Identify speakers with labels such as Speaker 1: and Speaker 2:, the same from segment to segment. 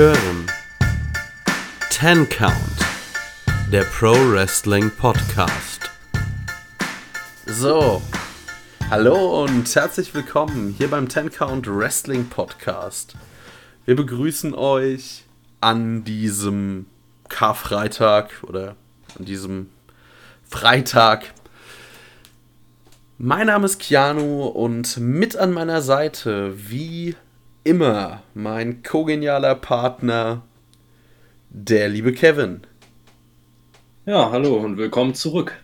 Speaker 1: hören Ten Count, der Pro Wrestling Podcast. So, hallo und herzlich willkommen hier beim Ten Count Wrestling Podcast. Wir begrüßen euch an diesem Karfreitag oder an diesem Freitag. Mein Name ist Keanu und mit an meiner Seite, wie immer mein kogenialer Partner, der liebe Kevin.
Speaker 2: Ja, hallo und willkommen zurück.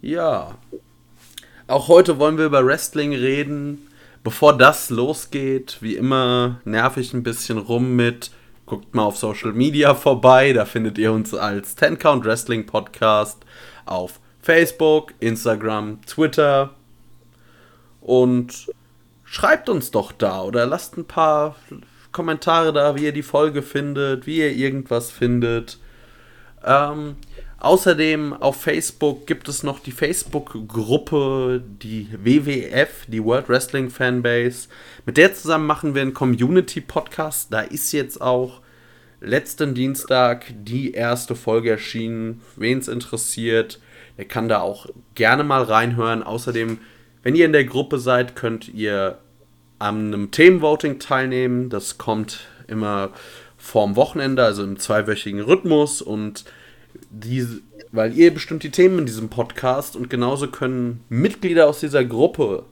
Speaker 1: Ja, auch heute wollen wir über Wrestling reden. Bevor das losgeht, wie immer nerv ich ein bisschen rum mit, guckt mal auf Social Media vorbei, da findet ihr uns als 10 Count Wrestling Podcast auf Facebook, Instagram, Twitter und schreibt uns doch da oder lasst ein paar Kommentare da, wie ihr die Folge findet, wie ihr irgendwas findet. Ähm, außerdem auf Facebook gibt es noch die Facebook-Gruppe, die WWF, die World Wrestling Fanbase. Mit der zusammen machen wir einen Community-Podcast. Da ist jetzt auch letzten Dienstag die erste Folge erschienen. Wen es interessiert, der kann da auch gerne mal reinhören. Außerdem, wenn ihr in der Gruppe seid, könnt ihr an einem Themenvoting teilnehmen. Das kommt immer vorm Wochenende, also im zweiwöchigen Rhythmus. Und die, weil ihr bestimmt die Themen in diesem Podcast und genauso können Mitglieder aus dieser Gruppe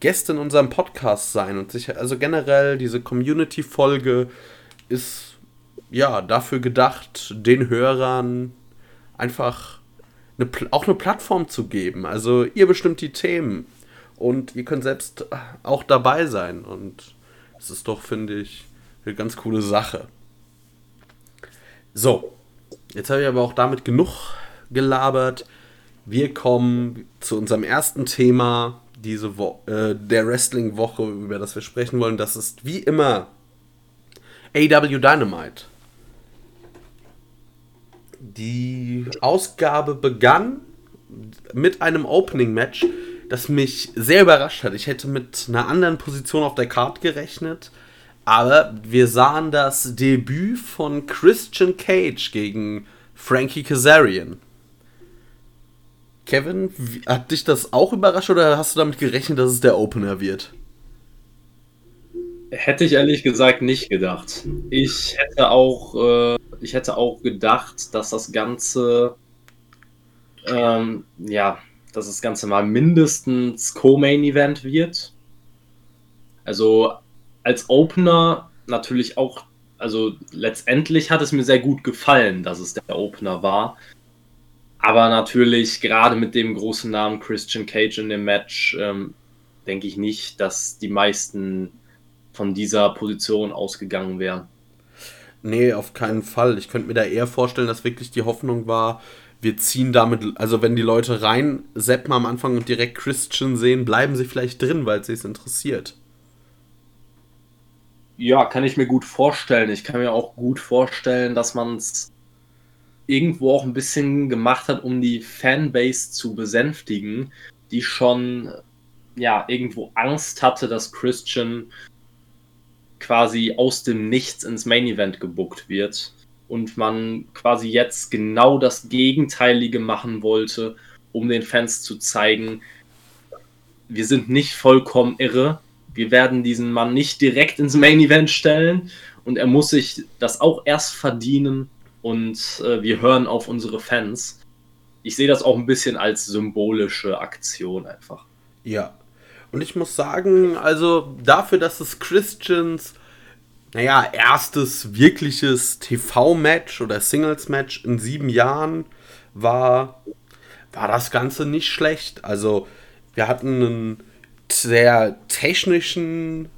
Speaker 1: Gäste in unserem Podcast sein und sich, also generell diese Community-Folge ist ja dafür gedacht, den Hörern einfach eine, auch eine Plattform zu geben. Also ihr bestimmt die Themen und ihr könnt selbst auch dabei sein. Und das ist doch, finde ich, eine ganz coole Sache. So, jetzt habe ich aber auch damit genug gelabert. Wir kommen zu unserem ersten Thema diese Wo äh, der Wrestling-Woche, über das wir sprechen wollen. Das ist wie immer AW Dynamite. Die Ausgabe begann mit einem Opening-Match das mich sehr überrascht hat. Ich hätte mit einer anderen Position auf der Karte gerechnet. Aber wir sahen das Debüt von Christian Cage gegen Frankie Kazarian. Kevin, hat dich das auch überrascht oder hast du damit gerechnet, dass es der Opener wird?
Speaker 2: Hätte ich ehrlich gesagt nicht gedacht. Ich hätte auch, äh, ich hätte auch gedacht, dass das Ganze ähm, ja dass das Ganze mal mindestens Co-Main-Event wird. Also als Opener natürlich auch, also letztendlich hat es mir sehr gut gefallen, dass es der Opener war. Aber natürlich, gerade mit dem großen Namen Christian Cage in dem Match, ähm, denke ich nicht, dass die meisten von dieser Position ausgegangen wären.
Speaker 1: Nee, auf keinen Fall. Ich könnte mir da eher vorstellen, dass wirklich die Hoffnung war, wir ziehen damit, also wenn die Leute rein seppen am Anfang und direkt Christian sehen, bleiben sie vielleicht drin, weil es sie interessiert.
Speaker 2: Ja, kann ich mir gut vorstellen. Ich kann mir auch gut vorstellen, dass man es irgendwo auch ein bisschen gemacht hat, um die Fanbase zu besänftigen, die schon ja irgendwo Angst hatte, dass Christian quasi aus dem Nichts ins Main Event gebuckt wird und man quasi jetzt genau das Gegenteilige machen wollte, um den Fans zu zeigen, wir sind nicht vollkommen irre. Wir werden diesen Mann nicht direkt ins Main Event stellen und er muss sich das auch erst verdienen und äh, wir hören auf unsere Fans. Ich sehe das auch ein bisschen als symbolische Aktion einfach.
Speaker 1: Ja. Und ich muss sagen, also dafür, dass es Christians naja, erstes wirkliches TV-Match oder Singles-Match in sieben Jahren war, war das Ganze nicht schlecht. Also, wir hatten einen sehr technischen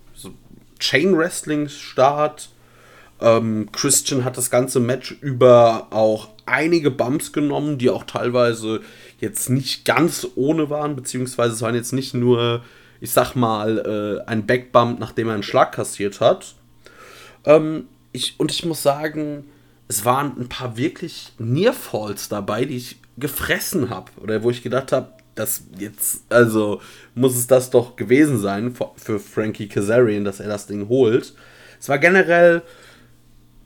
Speaker 1: Chain-Wrestling-Start. Ähm, Christian hat das ganze Match über auch einige Bumps genommen, die auch teilweise jetzt nicht ganz ohne waren, beziehungsweise es waren jetzt nicht nur, ich sag mal, äh, ein Backbump, nachdem er einen Schlag kassiert hat, ähm, ich, und ich muss sagen, es waren ein paar wirklich Nearfalls dabei, die ich gefressen habe. Oder wo ich gedacht habe, das jetzt, also muss es das doch gewesen sein für Frankie Kazarian, dass er das Ding holt. Es war generell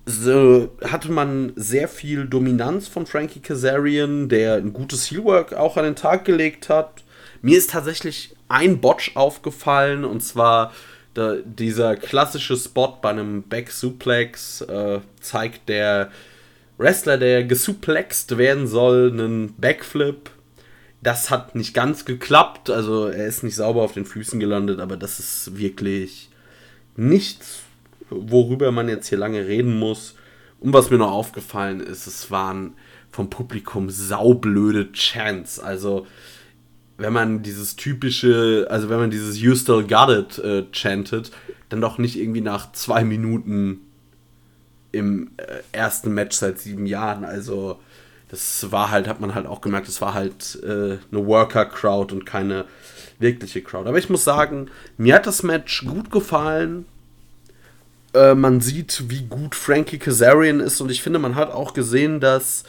Speaker 1: so hatte man sehr viel Dominanz von Frankie Kazarian, der ein gutes Heelwork auch an den Tag gelegt hat. Mir ist tatsächlich ein Botch aufgefallen und zwar da, dieser klassische Spot bei einem Back Suplex äh, zeigt der Wrestler, der gesuplext werden soll, einen Backflip. Das hat nicht ganz geklappt, also er ist nicht sauber auf den Füßen gelandet, aber das ist wirklich nichts, worüber man jetzt hier lange reden muss. Und was mir noch aufgefallen ist, es waren vom Publikum saublöde Chants. Also, wenn man dieses typische, also wenn man dieses You Still Got It äh, chantet, dann doch nicht irgendwie nach zwei Minuten im äh, ersten Match seit sieben Jahren. Also, das war halt, hat man halt auch gemerkt, es war halt äh, eine Worker-Crowd und keine wirkliche Crowd. Aber ich muss sagen, mir hat das Match gut gefallen. Äh, man sieht, wie gut Frankie Kazarian ist und ich finde, man hat auch gesehen, dass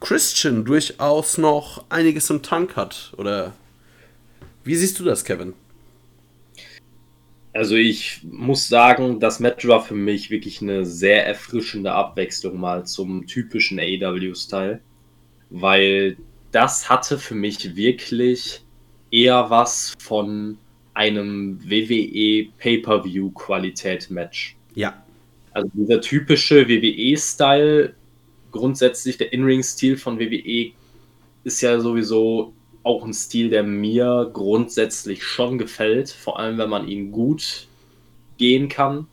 Speaker 1: Christian durchaus noch einiges im Tank hat. Oder wie siehst du das, Kevin?
Speaker 2: Also ich muss sagen, das Match war für mich wirklich eine sehr erfrischende Abwechslung mal zum typischen AEW-Style, weil das hatte für mich wirklich eher was von einem WWE Pay-per-View Qualität Match.
Speaker 1: Ja.
Speaker 2: Also dieser typische WWE-Style, grundsätzlich der In-Ring-Stil von WWE ist ja sowieso auch ein Stil, der mir grundsätzlich schon gefällt, vor allem wenn man ihn gut gehen kann.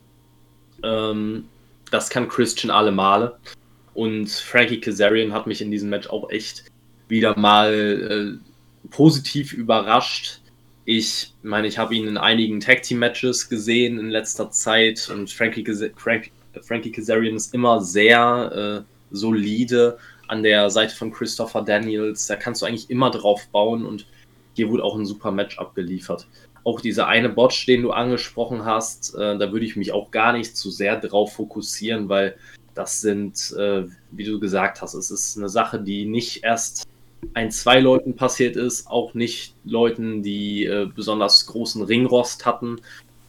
Speaker 2: Ähm, das kann Christian alle Male. Und Frankie Kazarian hat mich in diesem Match auch echt wieder mal äh, positiv überrascht. Ich meine, ich habe ihn in einigen Tag Team Matches gesehen in letzter Zeit und Frankie, Frank Frankie Kazarian ist immer sehr äh, solide an der Seite von Christopher Daniels. Da kannst du eigentlich immer drauf bauen und hier wurde auch ein super Match abgeliefert. Auch dieser eine Botch, den du angesprochen hast, äh, da würde ich mich auch gar nicht zu sehr drauf fokussieren, weil das sind, äh, wie du gesagt hast, es ist eine Sache, die nicht erst ein, zwei Leuten passiert ist, auch nicht Leuten, die äh, besonders großen Ringrost hatten.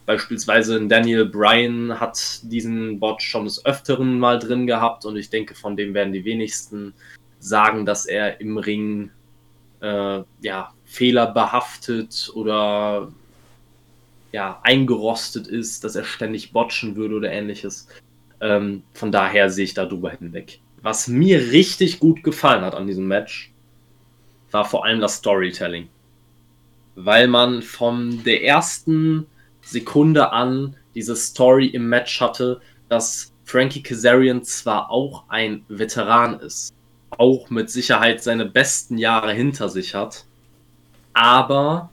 Speaker 2: Beispielsweise Daniel Bryan hat diesen Bot schon des Öfteren mal drin gehabt und ich denke, von dem werden die wenigsten sagen, dass er im Ring äh, ja, fehlerbehaftet oder ja, eingerostet ist, dass er ständig botchen würde oder ähnliches. Ähm, von daher sehe ich da drüber hinweg. Was mir richtig gut gefallen hat an diesem Match, war vor allem das Storytelling. Weil man von der ersten Sekunde an diese Story im Match hatte, dass Frankie Kazarian zwar auch ein Veteran ist, auch mit Sicherheit seine besten Jahre hinter sich hat, aber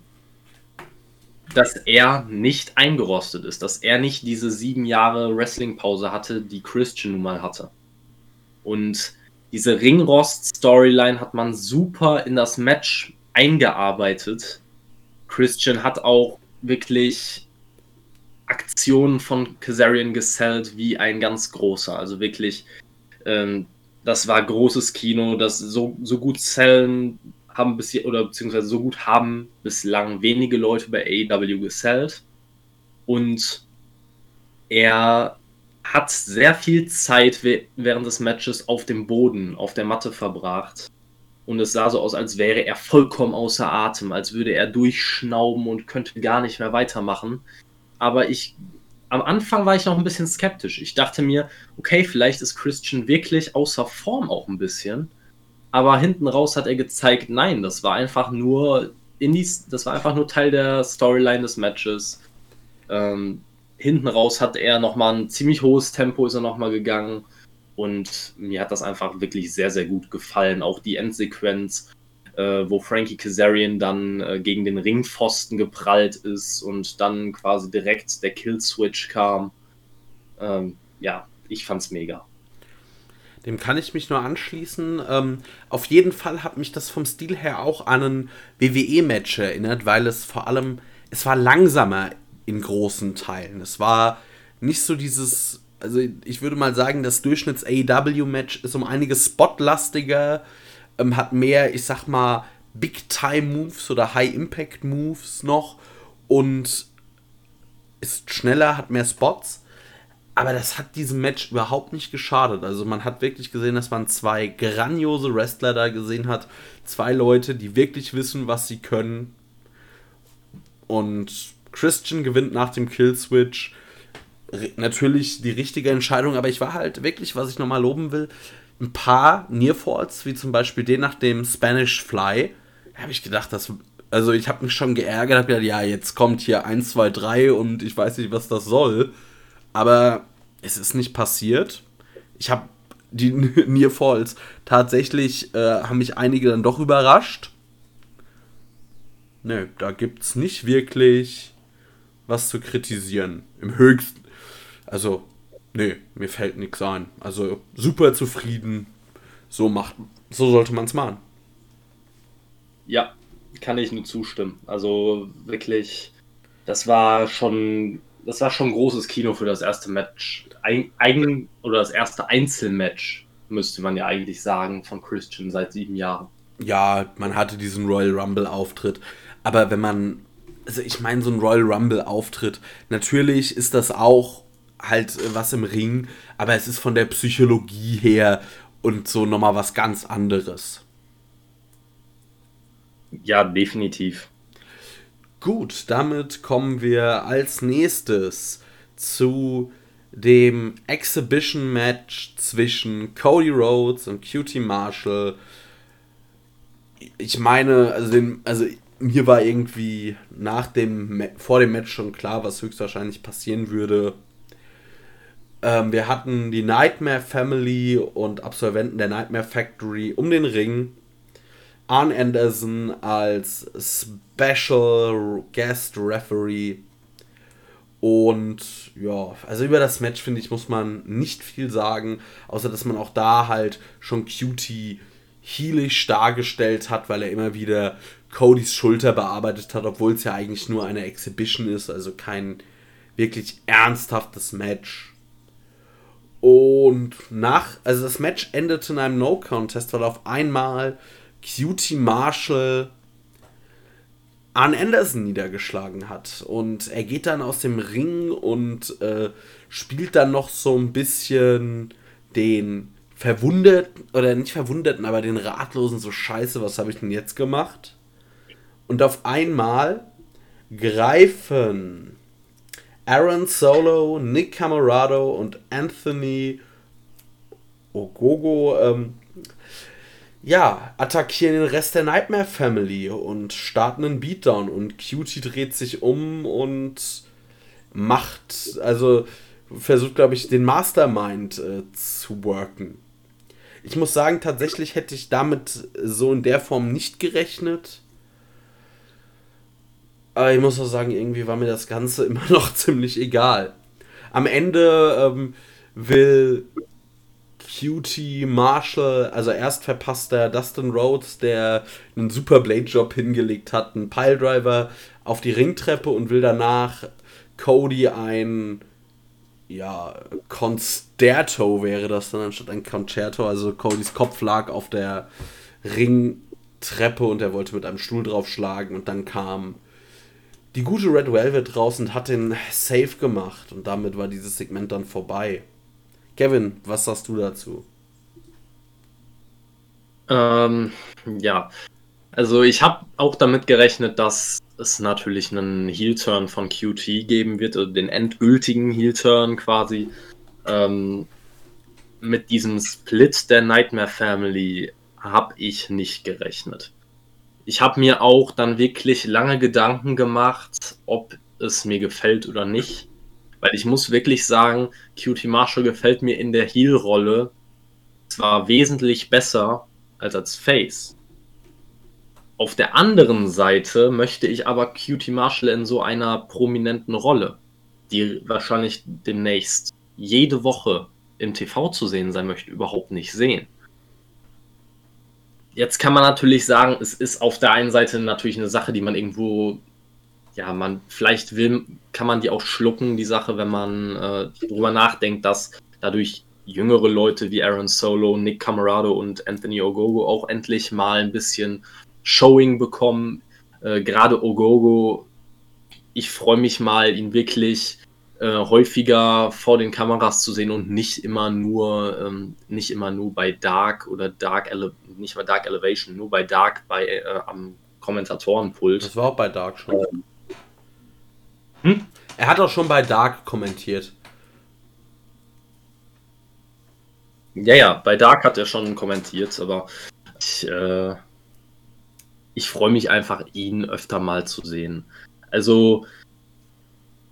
Speaker 2: dass er nicht eingerostet ist, dass er nicht diese sieben Jahre Wrestling-Pause hatte, die Christian nun mal hatte. Und diese Ringrost-Storyline hat man super in das Match eingearbeitet. Christian hat auch wirklich Aktionen von Kazarian gesellt wie ein ganz großer. Also wirklich, ähm, das war großes Kino, das so, so gut zellen haben bis oder beziehungsweise so gut haben bislang wenige Leute bei AEW gesellt. Und er hat sehr viel Zeit während des Matches auf dem Boden, auf der Matte verbracht. Und es sah so aus, als wäre er vollkommen außer Atem, als würde er durchschnauben und könnte gar nicht mehr weitermachen aber ich am Anfang war ich noch ein bisschen skeptisch. Ich dachte mir, okay, vielleicht ist Christian wirklich außer Form auch ein bisschen. Aber hinten raus hat er gezeigt, nein, das war einfach nur Indies, das war einfach nur Teil der Storyline des Matches. Ähm, hinten raus hat er nochmal ein ziemlich hohes Tempo ist er nochmal gegangen. Und mir hat das einfach wirklich sehr, sehr gut gefallen. Auch die Endsequenz äh, wo Frankie Kazarian dann äh, gegen den Ringpfosten geprallt ist und dann quasi direkt der Killswitch kam. Ähm, ja, ich fand's mega.
Speaker 1: Dem kann ich mich nur anschließen. Ähm, auf jeden Fall hat mich das vom Stil her auch an ein WWE-Match erinnert, weil es vor allem, es war langsamer in großen Teilen. Es war nicht so dieses, also ich würde mal sagen, das Durchschnitts-AEW-Match ist um einiges spotlastiger ähm, hat mehr, ich sag mal, Big-Time-Moves oder High-Impact-Moves noch und ist schneller, hat mehr Spots. aber das hat diesem Match überhaupt nicht geschadet. Also man hat wirklich gesehen, dass man zwei grandiose Wrestler da gesehen hat. Zwei Leute, die wirklich wissen, was sie können. Und Christian gewinnt nach dem Killswitch. Natürlich die richtige Entscheidung, aber ich war halt wirklich, was ich nochmal loben will, ein paar Nearfalls, wie zum Beispiel den nach dem Spanish Fly. Habe ich gedacht, das, also ich habe mich schon geärgert, habe gedacht, ja, jetzt kommt hier 1, 2, 3 und ich weiß nicht, was das soll. Aber es ist nicht passiert. Ich habe die Near Falls tatsächlich äh, haben mich einige dann doch überrascht. Nö, da gibt es nicht wirklich was zu kritisieren. Im höchsten. Also, nee, mir fällt nichts ein. Also, super zufrieden. So macht, so sollte man es machen.
Speaker 2: Ja, kann ich nur zustimmen. Also wirklich, das war schon das war schon großes Kino für das erste Match. Eigen oder das erste Einzelmatch, müsste man ja eigentlich sagen, von Christian seit sieben Jahren.
Speaker 1: Ja, man hatte diesen Royal Rumble-Auftritt. Aber wenn man, also ich meine, so ein Royal Rumble-Auftritt, natürlich ist das auch halt äh, was im Ring, aber es ist von der Psychologie her und so nochmal was ganz anderes.
Speaker 2: Ja, definitiv.
Speaker 1: Gut, damit kommen wir als nächstes zu dem Exhibition Match zwischen Cody Rhodes und QT Marshall. Ich meine, also, den, also mir war irgendwie nach dem vor dem Match schon klar, was höchstwahrscheinlich passieren würde. Ähm, wir hatten die Nightmare Family und Absolventen der Nightmare Factory um den Ring. Arn Anderson als Special Guest Referee. Und ja, also über das Match finde ich, muss man nicht viel sagen, außer dass man auch da halt schon Cutie heelisch dargestellt hat, weil er immer wieder Codys Schulter bearbeitet hat, obwohl es ja eigentlich nur eine Exhibition ist, also kein wirklich ernsthaftes Match. Und nach, also das Match endete in einem No-Contest, weil auf einmal Cutie Marshall Arn Anderson niedergeschlagen hat. Und er geht dann aus dem Ring und äh, spielt dann noch so ein bisschen den Verwundeten, oder nicht Verwundeten, aber den Ratlosen so scheiße, was habe ich denn jetzt gemacht? Und auf einmal greifen Aaron Solo, Nick Camarado und Anthony Ogogo ähm, ja, attackieren den Rest der Nightmare Family und starten einen Beatdown und Cutie dreht sich um und macht, also versucht, glaube ich, den Mastermind äh, zu worken. Ich muss sagen, tatsächlich hätte ich damit so in der Form nicht gerechnet. Aber ich muss auch sagen, irgendwie war mir das Ganze immer noch ziemlich egal. Am Ende ähm, will Cutie, Marshall, also erst verpasst der Dustin Rhodes, der einen super Blade-Job hingelegt hat, einen Piledriver auf die Ringtreppe und will danach Cody ein, ja, Concerto wäre das dann anstatt ein Concerto, also Codys Kopf lag auf der Ringtreppe und er wollte mit einem Stuhl draufschlagen und dann kam die gute Red Velvet und hat den Safe gemacht und damit war dieses Segment dann vorbei. Kevin, was sagst du dazu?
Speaker 2: Ähm, ja, also ich habe auch damit gerechnet, dass es natürlich einen Heel-Turn von QT geben wird, also den endgültigen Heel-Turn quasi. Ähm, mit diesem Split der Nightmare Family habe ich nicht gerechnet. Ich habe mir auch dann wirklich lange Gedanken gemacht, ob es mir gefällt oder nicht. Weil ich muss wirklich sagen, Cutie Marshall gefällt mir in der Heel-Rolle zwar wesentlich besser als als Face. Auf der anderen Seite möchte ich aber Cutie Marshall in so einer prominenten Rolle, die wahrscheinlich demnächst jede Woche im TV zu sehen sein möchte, überhaupt nicht sehen. Jetzt kann man natürlich sagen, es ist auf der einen Seite natürlich eine Sache, die man irgendwo ja, man, vielleicht will, kann man die auch schlucken, die Sache, wenn man äh, darüber nachdenkt, dass dadurch jüngere Leute wie Aaron Solo, Nick Camarado und Anthony Ogogo auch endlich mal ein bisschen Showing bekommen. Äh, Gerade Ogogo, ich freue mich mal, ihn wirklich äh, häufiger vor den Kameras zu sehen und nicht immer nur, ähm, nicht immer nur bei Dark oder Dark Ele nicht bei Dark Elevation, nur bei Dark bei äh, am Kommentatorenpult.
Speaker 1: Das war auch bei Dark schon. Ähm. Hm? Er hat auch schon bei Dark kommentiert.
Speaker 2: Ja, ja, bei Dark hat er schon kommentiert, aber ich, äh, ich freue mich einfach, ihn öfter mal zu sehen. Also,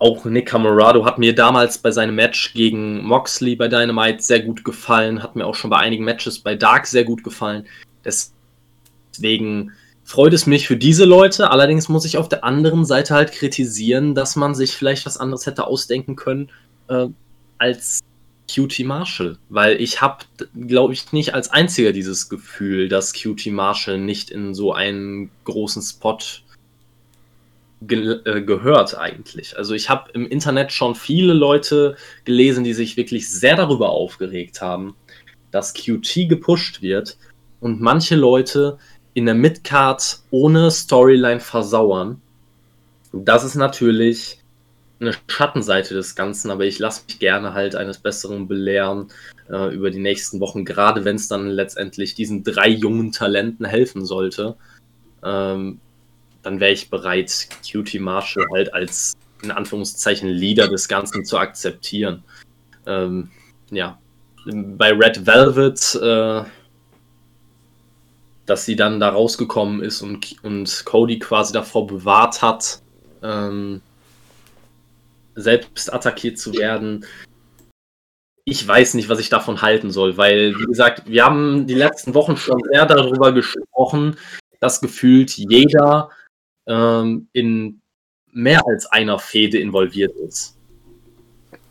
Speaker 2: auch Nick Camorado hat mir damals bei seinem Match gegen Moxley bei Dynamite sehr gut gefallen, hat mir auch schon bei einigen Matches bei Dark sehr gut gefallen. Deswegen freut es mich für diese Leute. Allerdings muss ich auf der anderen Seite halt kritisieren, dass man sich vielleicht was anderes hätte ausdenken können äh, als QT Marshall. Weil ich habe, glaube ich, nicht als einziger dieses Gefühl, dass QT Marshall nicht in so einen großen Spot ge äh, gehört eigentlich. Also ich habe im Internet schon viele Leute gelesen, die sich wirklich sehr darüber aufgeregt haben, dass QT gepusht wird und manche Leute in der Midcard ohne Storyline versauern. Das ist natürlich eine Schattenseite des Ganzen, aber ich lasse mich gerne halt eines Besseren belehren äh, über die nächsten Wochen, gerade wenn es dann letztendlich diesen drei jungen Talenten helfen sollte. Ähm, dann wäre ich bereit, Cutie Marshall halt als in Anführungszeichen Leader des Ganzen zu akzeptieren. Ähm, ja, bei Red Velvet, äh, dass sie dann da rausgekommen ist und, und Cody quasi davor bewahrt hat, ähm, selbst attackiert zu werden. Ich weiß nicht, was ich davon halten soll, weil, wie gesagt, wir haben die letzten Wochen schon sehr darüber gesprochen, dass gefühlt jeder ähm, in mehr als einer Fehde involviert ist.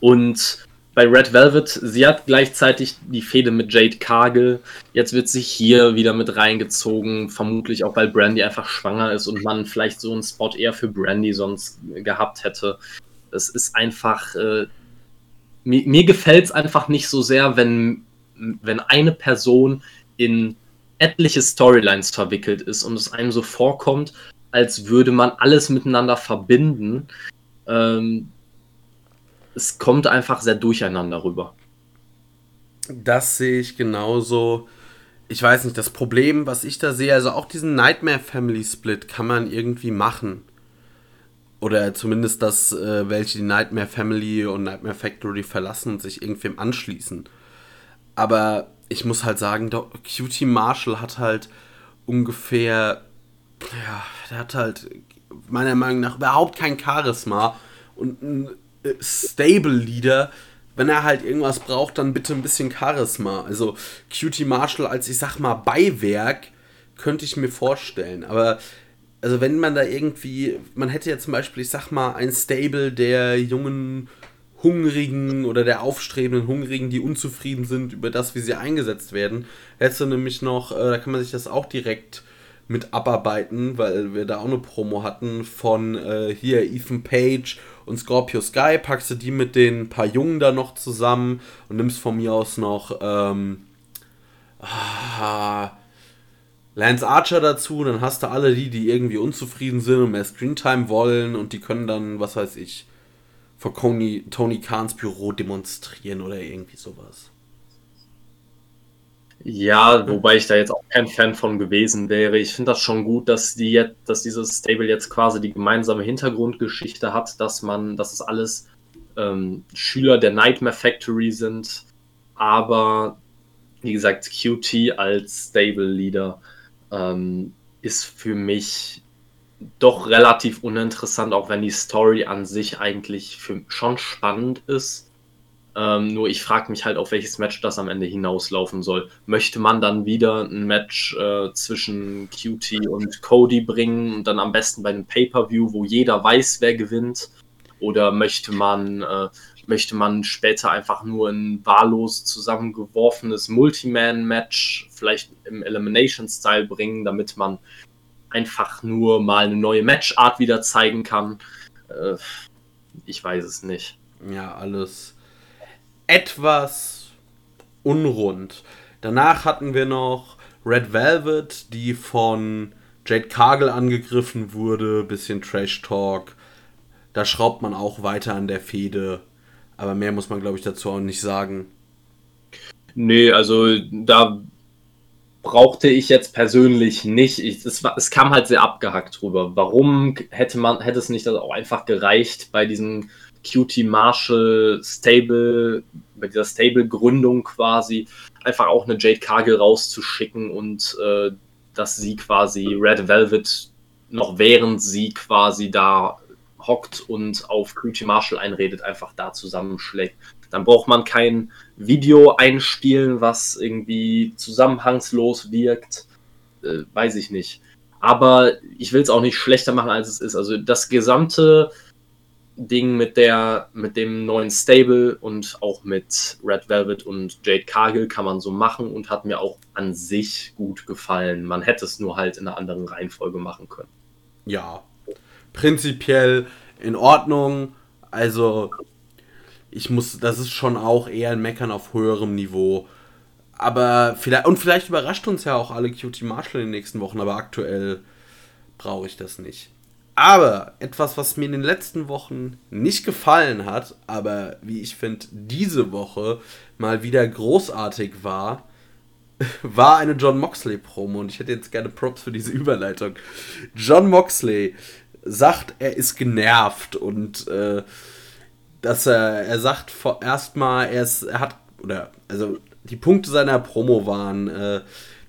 Speaker 2: Und bei Red Velvet, sie hat gleichzeitig die Fehde mit Jade Cargill. Jetzt wird sie hier wieder mit reingezogen, vermutlich auch weil Brandy einfach schwanger ist und man vielleicht so einen Spot eher für Brandy sonst gehabt hätte. Es ist einfach, äh, mir, mir gefällt es einfach nicht so sehr, wenn, wenn eine Person in etliche Storylines verwickelt ist und es einem so vorkommt, als würde man alles miteinander verbinden. Ähm, es kommt einfach sehr durcheinander rüber.
Speaker 1: Das sehe ich genauso. Ich weiß nicht, das Problem, was ich da sehe, also auch diesen Nightmare Family Split kann man irgendwie machen. Oder zumindest, dass äh, welche die Nightmare Family und Nightmare Factory verlassen und sich irgendwem anschließen. Aber ich muss halt sagen, Cutie Marshall hat halt ungefähr ja, der hat halt meiner Meinung nach überhaupt kein Charisma und ein äh, Stable Leader. Wenn er halt irgendwas braucht, dann bitte ein bisschen Charisma. Also Cutie Marshall als, ich sag mal, Beiwerk könnte ich mir vorstellen. Aber also wenn man da irgendwie, man hätte ja zum Beispiel, ich sag mal, ein Stable der jungen Hungrigen oder der aufstrebenden Hungrigen, die unzufrieden sind über das, wie sie eingesetzt werden. Hättest du nämlich noch, äh, da kann man sich das auch direkt mit abarbeiten, weil wir da auch eine Promo hatten von äh, hier Ethan Page und Scorpio Sky. Packst du die mit den paar Jungen da noch zusammen und nimmst von mir aus noch ähm, ah, Lance Archer dazu. Dann hast du alle die, die irgendwie unzufrieden sind und mehr Screentime wollen und die können dann, was weiß ich, vor Tony, Tony Kahns Büro demonstrieren oder irgendwie sowas.
Speaker 2: Ja, wobei ich da jetzt auch kein Fan von gewesen wäre. Ich finde das schon gut, dass die jetzt, dass dieses Stable jetzt quasi die gemeinsame Hintergrundgeschichte hat, dass man, dass es alles ähm, Schüler der Nightmare Factory sind, aber wie gesagt, QT als Stable Leader ähm, ist für mich doch relativ uninteressant, auch wenn die Story an sich eigentlich für, schon spannend ist. Ähm, nur ich frage mich halt, auf welches Match das am Ende hinauslaufen soll. Möchte man dann wieder ein Match äh, zwischen QT und Cody bringen und dann am besten bei einem Pay-Per-View, wo jeder weiß, wer gewinnt? Oder möchte man, äh, möchte man später einfach nur ein wahllos zusammengeworfenes Multiman-Match vielleicht im Elimination-Style bringen, damit man einfach nur mal eine neue Matchart wieder zeigen kann? Äh, ich weiß es nicht.
Speaker 1: Ja, alles etwas unrund. Danach hatten wir noch Red Velvet, die von Jade Cargill angegriffen wurde, bisschen Trash Talk. da schraubt man auch weiter an der Fehde. Aber mehr muss man, glaube ich, dazu auch nicht sagen.
Speaker 2: Nee, also da brauchte ich jetzt persönlich nicht. Ich, es, war, es kam halt sehr abgehackt drüber. Warum hätte man, hätte es nicht auch einfach gereicht bei diesem QT Marshall Stable, bei dieser Stable-Gründung quasi, einfach auch eine Jade Cargill rauszuschicken und äh, dass sie quasi Red Velvet noch während sie quasi da hockt und auf QT Marshall einredet, einfach da zusammenschlägt. Dann braucht man kein Video einspielen, was irgendwie zusammenhangslos wirkt. Äh, weiß ich nicht. Aber ich will es auch nicht schlechter machen, als es ist. Also das gesamte Ding mit der, mit dem neuen Stable und auch mit Red Velvet und Jade Cargill kann man so machen und hat mir auch an sich gut gefallen. Man hätte es nur halt in einer anderen Reihenfolge machen können.
Speaker 1: Ja, prinzipiell in Ordnung. Also, ich muss, das ist schon auch eher ein Meckern auf höherem Niveau. Aber vielleicht, und vielleicht überrascht uns ja auch alle Cutie Marshall in den nächsten Wochen, aber aktuell brauche ich das nicht. Aber etwas, was mir in den letzten Wochen nicht gefallen hat, aber wie ich finde, diese Woche mal wieder großartig war, war eine John Moxley Promo und ich hätte jetzt gerne Props für diese Überleitung. John Moxley sagt, er ist genervt und äh, dass er, er sagt erstmal, er, er hat, oder, also die Punkte seiner Promo waren, äh,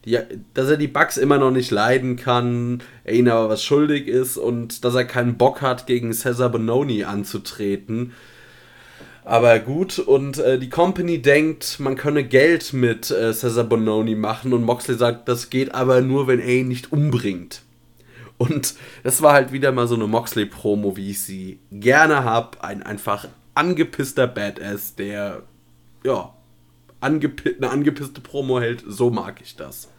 Speaker 1: die, dass er die Bugs immer noch nicht leiden kann, er ihnen aber was schuldig ist und dass er keinen Bock hat, gegen Cesar Bononi anzutreten. Aber gut, und äh, die Company denkt, man könne Geld mit äh, Cesar Bononi machen und Moxley sagt, das geht aber nur, wenn er ihn nicht umbringt. Und das war halt wieder mal so eine Moxley-Promo, wie ich sie gerne habe. Ein einfach angepisster Badass, der, ja, angepi eine angepisste Promo hält. So mag ich das.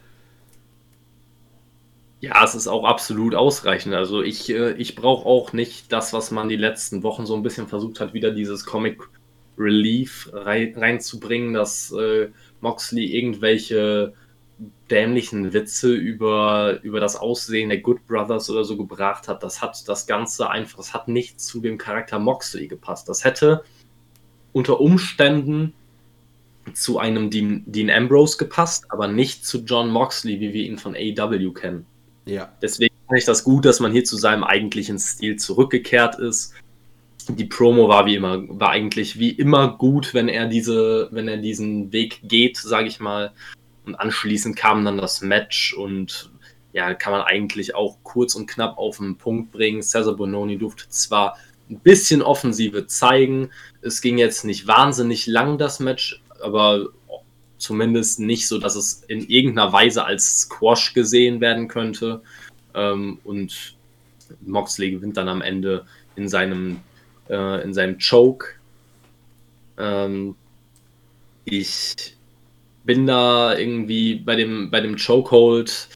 Speaker 2: Ja, es ist auch absolut ausreichend. Also ich, äh, ich brauche auch nicht das, was man die letzten Wochen so ein bisschen versucht hat, wieder dieses Comic Relief rein, reinzubringen, dass äh, Moxley irgendwelche dämlichen Witze über, über das Aussehen der Good Brothers oder so gebracht hat. Das hat das Ganze einfach, das hat nicht zu dem Charakter Moxley gepasst. Das hätte unter Umständen zu einem Dean, Dean Ambrose gepasst, aber nicht zu John Moxley, wie wir ihn von AEW kennen. Ja. Deswegen finde ich das gut, dass man hier zu seinem eigentlichen Stil zurückgekehrt ist. Die Promo war wie immer, war eigentlich wie immer gut, wenn er diese, wenn er diesen Weg geht, sage ich mal. Und anschließend kam dann das Match und ja, kann man eigentlich auch kurz und knapp auf den Punkt bringen. Cesar Bononi durfte zwar ein bisschen Offensive zeigen. Es ging jetzt nicht wahnsinnig lang, das Match, aber zumindest nicht so, dass es in irgendeiner Weise als Squash gesehen werden könnte. Ähm, und Moxley gewinnt dann am Ende in seinem, äh, in seinem Choke. Ähm, ich bin da irgendwie bei dem, bei dem Chokehold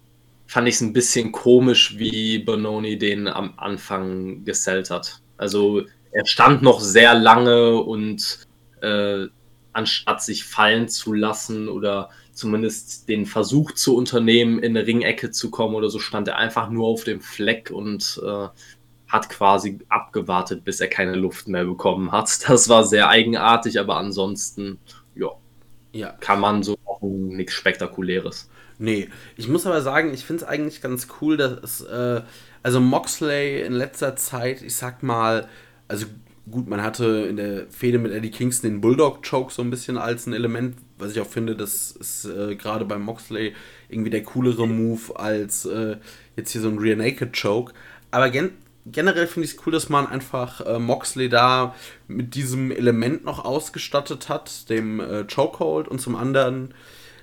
Speaker 2: fand ich es ein bisschen komisch, wie Bononi den am Anfang gesellt hat. Also er stand noch sehr lange und äh, anstatt sich fallen zu lassen oder zumindest den Versuch zu unternehmen, in eine Ringecke zu kommen oder so, stand er einfach nur auf dem Fleck und äh, hat quasi abgewartet, bis er keine Luft mehr bekommen hat. Das war sehr eigenartig, aber ansonsten, ja, ja. kann man so nichts Spektakuläres.
Speaker 1: Nee, ich muss aber sagen, ich finde es eigentlich ganz cool, dass äh, also Moxley in letzter Zeit, ich sag mal, also gut, man hatte in der Fehde mit Eddie Kingston den Bulldog-Choke so ein bisschen als ein Element, was ich auch finde, das ist äh, gerade bei Moxley irgendwie der coolere Move als äh, jetzt hier so ein Rear Naked Choke. Aber gen generell finde ich es cool, dass man einfach äh, Moxley da mit diesem Element noch ausgestattet hat, dem äh, Chokehold und zum anderen,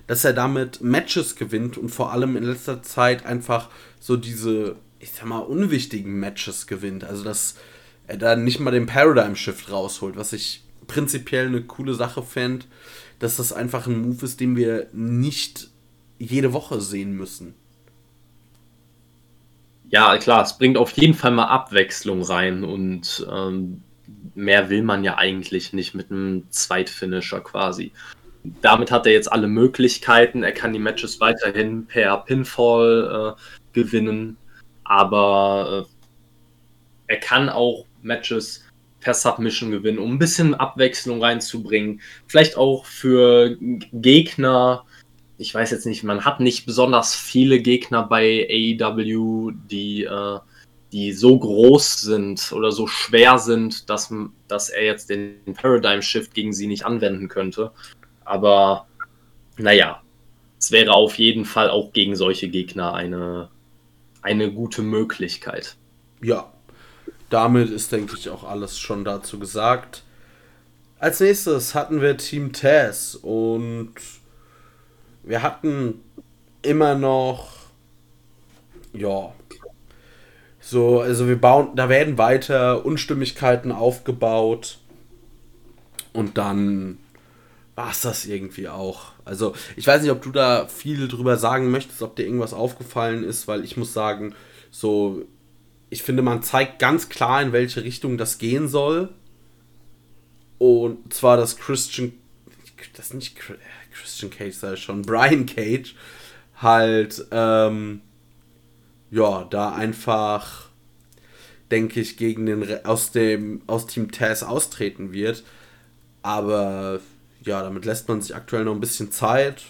Speaker 1: dass er damit Matches gewinnt und vor allem in letzter Zeit einfach so diese, ich sag mal, unwichtigen Matches gewinnt. Also dass er da nicht mal den Paradigm Shift rausholt, was ich prinzipiell eine coole Sache fände, dass das einfach ein Move ist, den wir nicht jede Woche sehen müssen
Speaker 2: ja, klar, es bringt auf jeden Fall mal Abwechslung rein und ähm, mehr will man ja eigentlich nicht mit einem Zweitfinisher quasi. Damit hat er jetzt alle Möglichkeiten. Er kann die Matches weiterhin per Pinfall äh, gewinnen, aber äh, er kann auch Matches per Submission gewinnen, um ein bisschen Abwechslung reinzubringen. Vielleicht auch für Gegner, ich weiß jetzt nicht, man hat nicht besonders viele Gegner bei AEW, die, äh, die so groß sind oder so schwer sind, dass, dass er jetzt den Paradigm Shift gegen sie nicht anwenden könnte. Aber naja, es wäre auf jeden Fall auch gegen solche Gegner eine, eine gute Möglichkeit.
Speaker 1: Ja, damit ist, denke ich, auch alles schon dazu gesagt. Als nächstes hatten wir Team Taz und wir hatten immer noch, ja, so, also wir bauen, da werden weiter Unstimmigkeiten aufgebaut und dann war es das irgendwie auch. Also, ich weiß nicht, ob du da viel drüber sagen möchtest, ob dir irgendwas aufgefallen ist, weil ich muss sagen, so, ich finde, man zeigt ganz klar, in welche Richtung das gehen soll. Und zwar, dass Christian, das nicht Christian Cage, sei schon, Brian Cage halt, ähm, ja, da einfach, denke ich, gegen den, aus dem, aus Team Taz austreten wird. Aber ja, damit lässt man sich aktuell noch ein bisschen Zeit.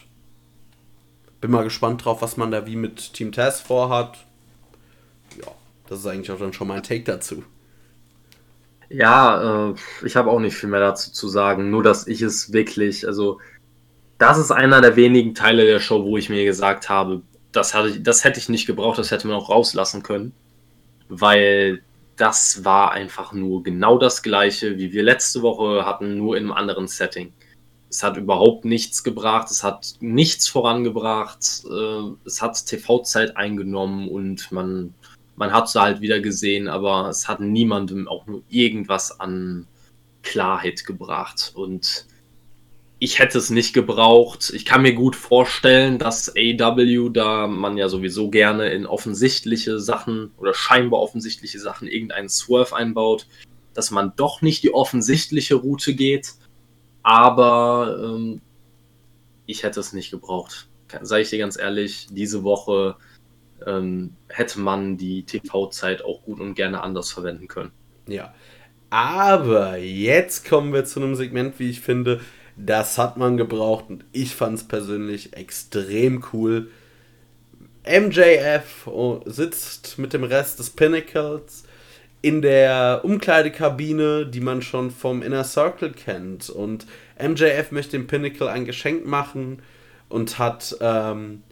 Speaker 1: Bin mal gespannt drauf, was man da wie mit Team Taz vorhat. Ja, das ist eigentlich auch dann schon mein Take dazu.
Speaker 2: Ja, äh, ich habe auch nicht viel mehr dazu zu sagen. Nur, dass ich es wirklich, also, das ist einer der wenigen Teile der Show, wo ich mir gesagt habe, das, hatte ich, das hätte ich nicht gebraucht, das hätte man auch rauslassen können. Weil das war einfach nur genau das gleiche, wie wir letzte Woche hatten, nur in einem anderen Setting. Es hat überhaupt nichts gebracht, es hat nichts vorangebracht, äh, es hat TV-Zeit eingenommen und man, man hat es halt wieder gesehen, aber es hat niemandem auch nur irgendwas an Klarheit gebracht. Und ich hätte es nicht gebraucht. Ich kann mir gut vorstellen, dass AW, da man ja sowieso gerne in offensichtliche Sachen oder scheinbar offensichtliche Sachen irgendeinen Swerve einbaut, dass man doch nicht die offensichtliche Route geht aber ähm, ich hätte es nicht gebraucht. Sage ich dir ganz ehrlich, diese Woche ähm, hätte man die TV-Zeit auch gut und gerne anders verwenden können.
Speaker 1: Ja. Aber jetzt kommen wir zu einem Segment, wie ich finde, das hat man gebraucht und ich fand es persönlich extrem cool. MJF sitzt mit dem Rest des Pinnacles in der Umkleidekabine, die man schon vom Inner Circle kennt. Und MJF möchte dem Pinnacle ein Geschenk machen und hat ähm,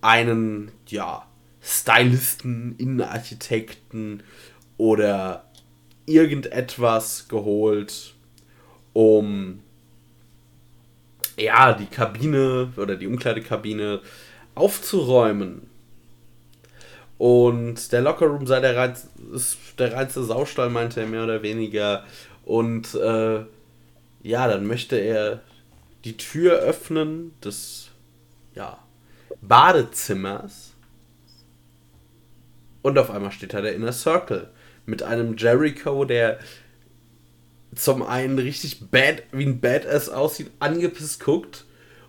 Speaker 1: einen, ja, Stylisten, Innenarchitekten oder irgendetwas geholt, um ja, die Kabine oder die Umkleidekabine aufzuräumen. Und der Lockerroom sei der, Reiz, ist der reinste Saustall, meinte er mehr oder weniger. Und äh, ja, dann möchte er die Tür öffnen des ja, Badezimmers. Und auf einmal steht da der Inner Circle mit einem Jericho, der zum einen richtig bad, wie ein Badass aussieht, angepisst guckt.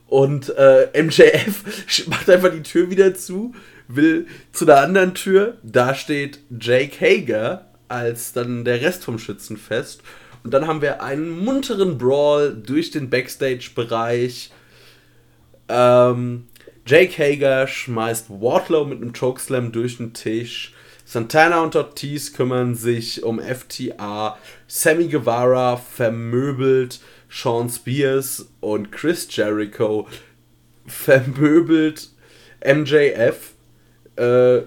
Speaker 1: Und äh, MJF macht einfach die Tür wieder zu, will zu der anderen Tür. Da steht Jake Hager als dann der Rest vom Schützenfest. Und dann haben wir einen munteren Brawl durch den Backstage-Bereich. Ähm, Jake Hager schmeißt Wardlow mit einem Chokeslam durch den Tisch. Santana und Ortiz kümmern sich um FTA. Sammy Guevara vermöbelt Sean Spears und Chris Jericho vermöbelt MJF äh,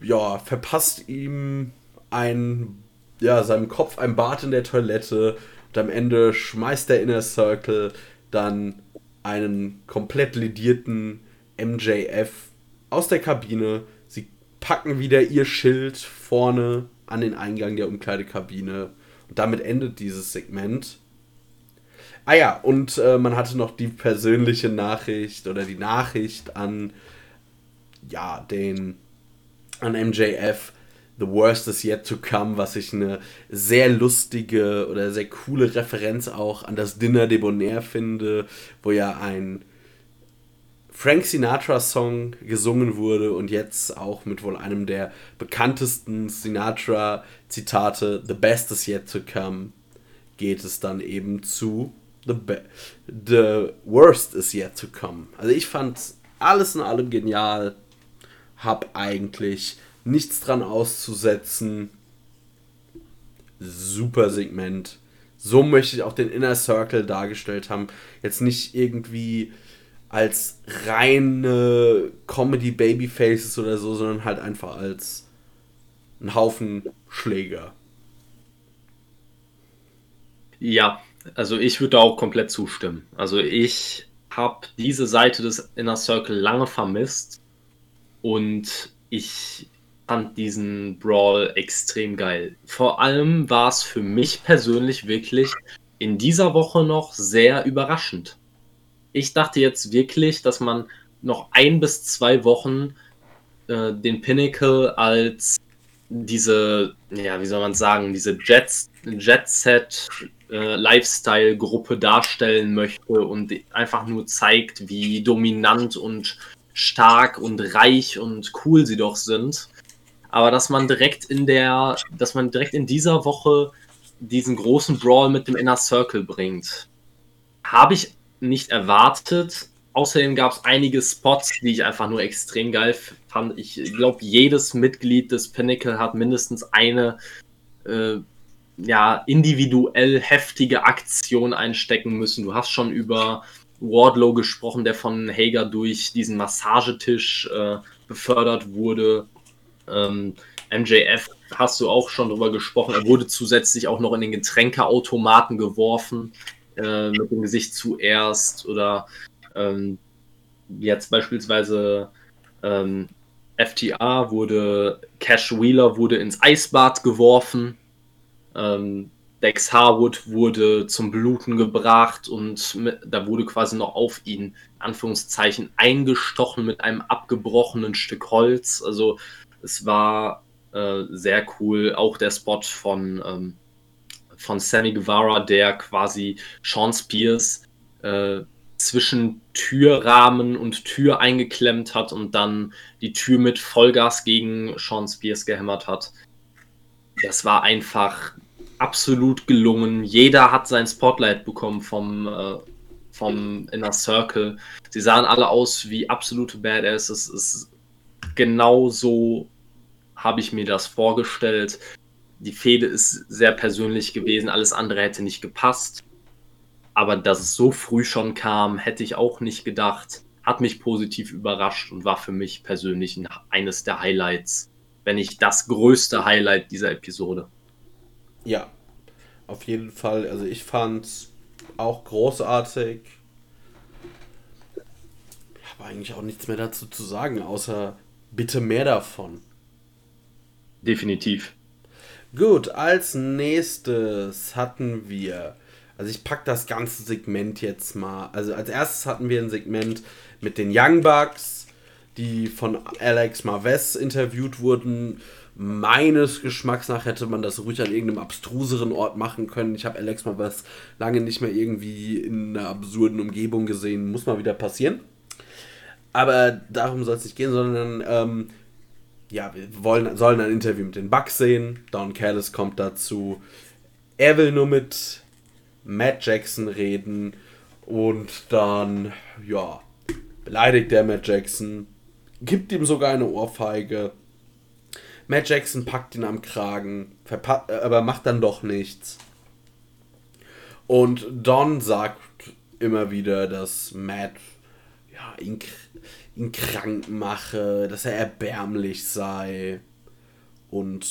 Speaker 1: ja, verpasst ihm ein, ja, seinem Kopf ein Bart in der Toilette und am Ende schmeißt der Inner Circle dann einen komplett ledierten MJF aus der Kabine. Sie packen wieder ihr Schild vorne an den Eingang der Umkleidekabine und damit endet dieses Segment. Ah ja, und äh, man hatte noch die persönliche Nachricht oder die Nachricht an ja, den an MJF The Worst is Yet to Come, was ich eine sehr lustige oder sehr coole Referenz auch an das Dinner Debonair finde, wo ja ein Frank Sinatra-Song gesungen wurde und jetzt auch mit wohl einem der bekanntesten Sinatra-Zitate, The Best is Yet to Come, geht es dann eben zu The, the Worst is Yet to Come. Also ich fand alles in allem genial, hab eigentlich nichts dran auszusetzen. Super Segment. So möchte ich auch den Inner Circle dargestellt haben. Jetzt nicht irgendwie als reine Comedy Babyfaces oder so, sondern halt einfach als ein Haufen Schläger.
Speaker 2: Ja, also ich würde auch komplett zustimmen. Also ich habe diese Seite des Inner Circle lange vermisst und ich fand diesen Brawl extrem geil. Vor allem war es für mich persönlich wirklich in dieser Woche noch sehr überraschend ich dachte jetzt wirklich, dass man noch ein bis zwei Wochen äh, den Pinnacle als diese, ja, wie soll man sagen, diese Jet, Jet Set äh, Lifestyle Gruppe darstellen möchte und einfach nur zeigt, wie dominant und stark und reich und cool sie doch sind. Aber dass man direkt in der, dass man direkt in dieser Woche diesen großen Brawl mit dem Inner Circle bringt, habe ich nicht erwartet. Außerdem gab es einige Spots, die ich einfach nur extrem geil fand. Ich glaube, jedes Mitglied des Pinnacle hat mindestens eine äh, ja, individuell heftige Aktion einstecken müssen. Du hast schon über Wardlow gesprochen, der von Hager durch diesen Massagetisch äh, befördert wurde. Ähm, MJF hast du auch schon drüber gesprochen. Er wurde zusätzlich auch noch in den Getränkeautomaten geworfen äh, mit dem Gesicht zuerst oder ähm, jetzt beispielsweise ähm, FTA wurde, Cash Wheeler wurde ins Eisbad geworfen, ähm, Dex Harwood wurde zum Bluten gebracht und mit, da wurde quasi noch auf ihn, Anführungszeichen, eingestochen mit einem abgebrochenen Stück Holz. Also es war äh, sehr cool. Auch der Spot von ähm, von Sammy Guevara, der quasi Sean Spears äh, zwischen Türrahmen und Tür eingeklemmt hat und dann die Tür mit Vollgas gegen Sean Spears gehämmert hat. Das war einfach absolut gelungen. Jeder hat sein Spotlight bekommen vom, äh, vom Inner Circle. Sie sahen alle aus wie absolute Badass. Es ist genau so habe ich mir das vorgestellt die Fehde ist sehr persönlich gewesen, alles andere hätte nicht gepasst. Aber dass es so früh schon kam, hätte ich auch nicht gedacht. Hat mich positiv überrascht und war für mich persönlich eines der Highlights, wenn nicht das größte Highlight dieser Episode.
Speaker 1: Ja, auf jeden Fall. Also ich fand es auch großartig. Ich habe eigentlich auch nichts mehr dazu zu sagen, außer bitte mehr davon.
Speaker 2: Definitiv.
Speaker 1: Gut, als nächstes hatten wir, also ich packe das ganze Segment jetzt mal. Also als erstes hatten wir ein Segment mit den Young Bucks, die von Alex Marves interviewt wurden. Meines Geschmacks nach hätte man das ruhig an irgendeinem abstruseren Ort machen können. Ich habe Alex Marves lange nicht mehr irgendwie in einer absurden Umgebung gesehen. Muss mal wieder passieren. Aber darum soll es nicht gehen, sondern ähm, ja, wir wollen, sollen ein Interview mit den Bucks sehen. Don Callis kommt dazu. Er will nur mit Matt Jackson reden und dann, ja, beleidigt der Matt Jackson, gibt ihm sogar eine Ohrfeige. Matt Jackson packt ihn am Kragen, aber macht dann doch nichts. Und Don sagt immer wieder, dass Matt ja, ihn ihn krank mache, dass er erbärmlich sei und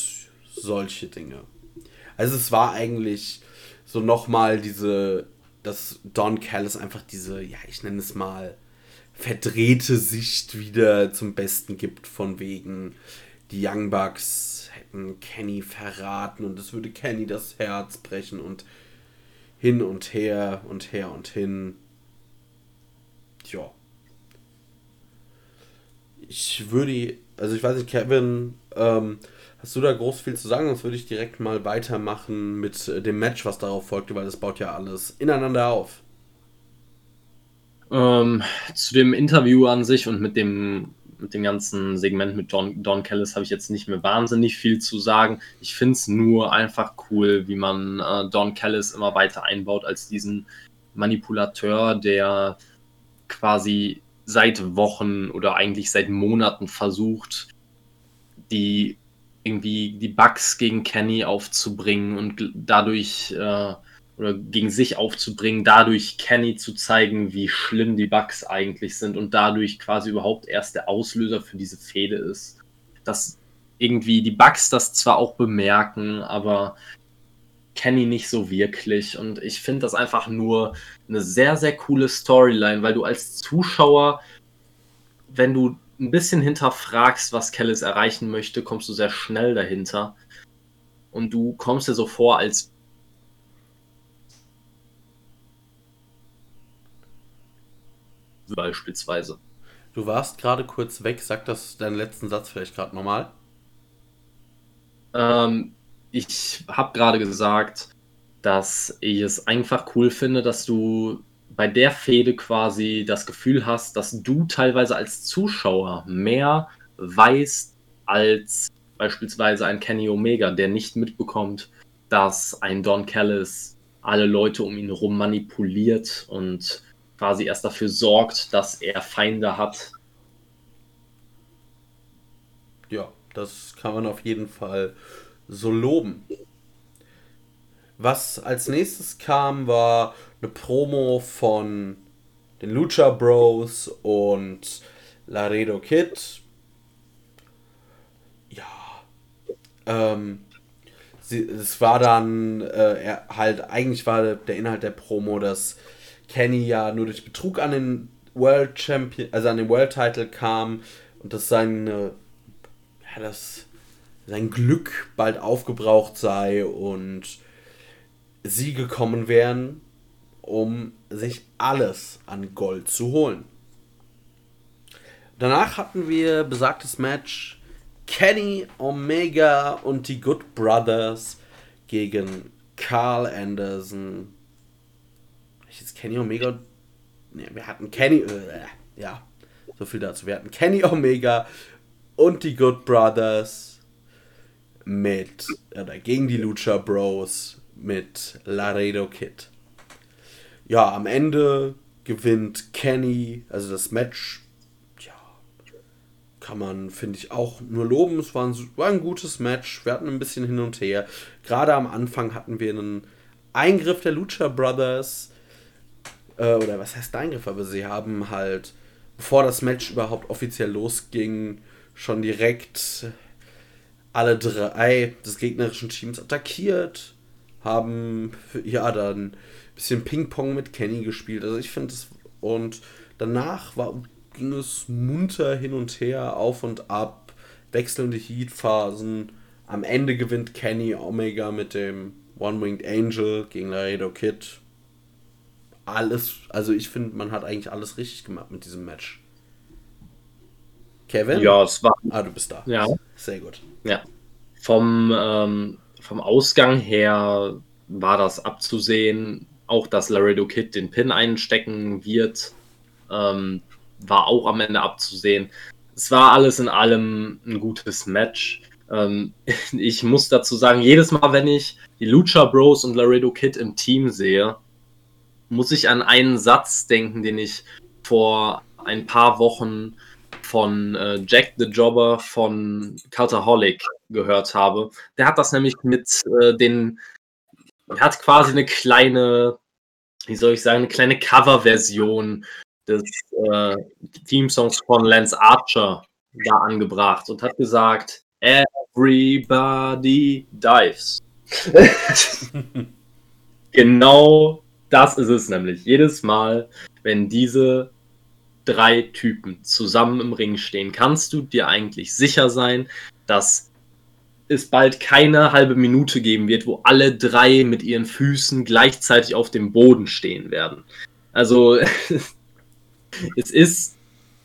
Speaker 1: solche Dinge. Also es war eigentlich so nochmal diese, dass Don Callis einfach diese, ja, ich nenne es mal, verdrehte Sicht wieder zum Besten gibt, von wegen, die Young Bucks hätten Kenny verraten und es würde Kenny das Herz brechen und hin und her und her und hin. Tja ich würde, also ich weiß nicht, Kevin, ähm, hast du da groß viel zu sagen? Sonst würde ich direkt mal weitermachen mit dem Match, was darauf folgte, weil das baut ja alles ineinander auf.
Speaker 2: Ähm, zu dem Interview an sich und mit dem, mit dem ganzen Segment mit Don, Don Callis habe ich jetzt nicht mehr wahnsinnig viel zu sagen. Ich finde es nur einfach cool, wie man äh, Don Callis immer weiter einbaut als diesen Manipulateur, der quasi seit Wochen oder eigentlich seit Monaten versucht, die irgendwie die Bugs gegen Kenny aufzubringen und dadurch äh, oder gegen sich aufzubringen, dadurch Kenny zu zeigen, wie schlimm die Bugs eigentlich sind und dadurch quasi überhaupt erst der Auslöser für diese Fehde ist. Dass irgendwie die Bugs das zwar auch bemerken, aber Kenny nicht so wirklich. Und ich finde das einfach nur eine sehr, sehr coole Storyline, weil du als Zuschauer, wenn du ein bisschen hinterfragst, was Kellis erreichen möchte, kommst du sehr schnell dahinter. Und du kommst dir so vor, als beispielsweise.
Speaker 1: Du warst gerade kurz weg, sag das deinen letzten Satz vielleicht gerade nochmal.
Speaker 2: Ähm, ich habe gerade gesagt, dass ich es einfach cool finde, dass du bei der Fehde quasi das Gefühl hast, dass du teilweise als Zuschauer mehr weißt als beispielsweise ein Kenny Omega, der nicht mitbekommt, dass ein Don Callis alle Leute um ihn herum manipuliert und quasi erst dafür sorgt, dass er Feinde hat.
Speaker 1: Ja, das kann man auf jeden Fall so loben. Was als nächstes kam, war eine Promo von den Lucha Bros und Laredo Kid. Ja. Ähm, sie, es war dann äh, halt, eigentlich war der Inhalt der Promo, dass Kenny ja nur durch Betrug an den World Champion, also an den World Title kam und dass sein, ja, dass sein Glück bald aufgebraucht sei und sie gekommen wären, um sich alles an Gold zu holen. Danach hatten wir besagtes Match Kenny Omega und die Good Brothers gegen Carl Anderson, ich jetzt Kenny Omega. Ne, wir hatten Kenny. Äh, ja, so viel dazu. Wir hatten Kenny Omega und die Good Brothers mit. Oder gegen die Lucha Bros mit Laredo Kid. Ja, am Ende gewinnt Kenny, also das Match, ja, kann man, finde ich, auch nur loben. Es war ein, war ein gutes Match. Wir hatten ein bisschen hin und her. Gerade am Anfang hatten wir einen Eingriff der Lucha Brothers äh, oder was heißt Eingriff, aber sie haben halt, bevor das Match überhaupt offiziell losging, schon direkt alle drei des gegnerischen Teams attackiert, haben ja dann ein bisschen Ping-Pong mit Kenny gespielt. Also ich finde es und danach war, ging es munter hin und her, auf und ab, wechselnde Heat-Phasen. Am Ende gewinnt Kenny Omega mit dem One-Winged Angel gegen Laredo Kid alles, also ich finde, man hat eigentlich alles richtig gemacht mit diesem Match.
Speaker 2: Kevin? Ja, es war.
Speaker 1: Ah, du bist da.
Speaker 2: Ja.
Speaker 1: Sehr gut.
Speaker 2: Ja. Vom, ähm, vom Ausgang her war das abzusehen. Auch, dass Laredo Kid den Pin einstecken wird, ähm, war auch am Ende abzusehen. Es war alles in allem ein gutes Match. Ähm, ich muss dazu sagen, jedes Mal, wenn ich die Lucha Bros und Laredo Kid im Team sehe, muss ich an einen Satz denken, den ich vor ein paar Wochen von äh, Jack the Jobber von Cultaholic gehört habe. Der hat das nämlich mit äh, den, er hat quasi eine kleine, wie soll ich sagen, eine kleine Coverversion des äh, Theme-Songs von Lance Archer da angebracht und hat gesagt, Everybody dives. genau das ist es nämlich. Jedes Mal, wenn diese drei Typen zusammen im Ring stehen, kannst du dir eigentlich sicher sein, dass es bald keine halbe Minute geben wird, wo alle drei mit ihren Füßen gleichzeitig auf dem Boden stehen werden. Also es ist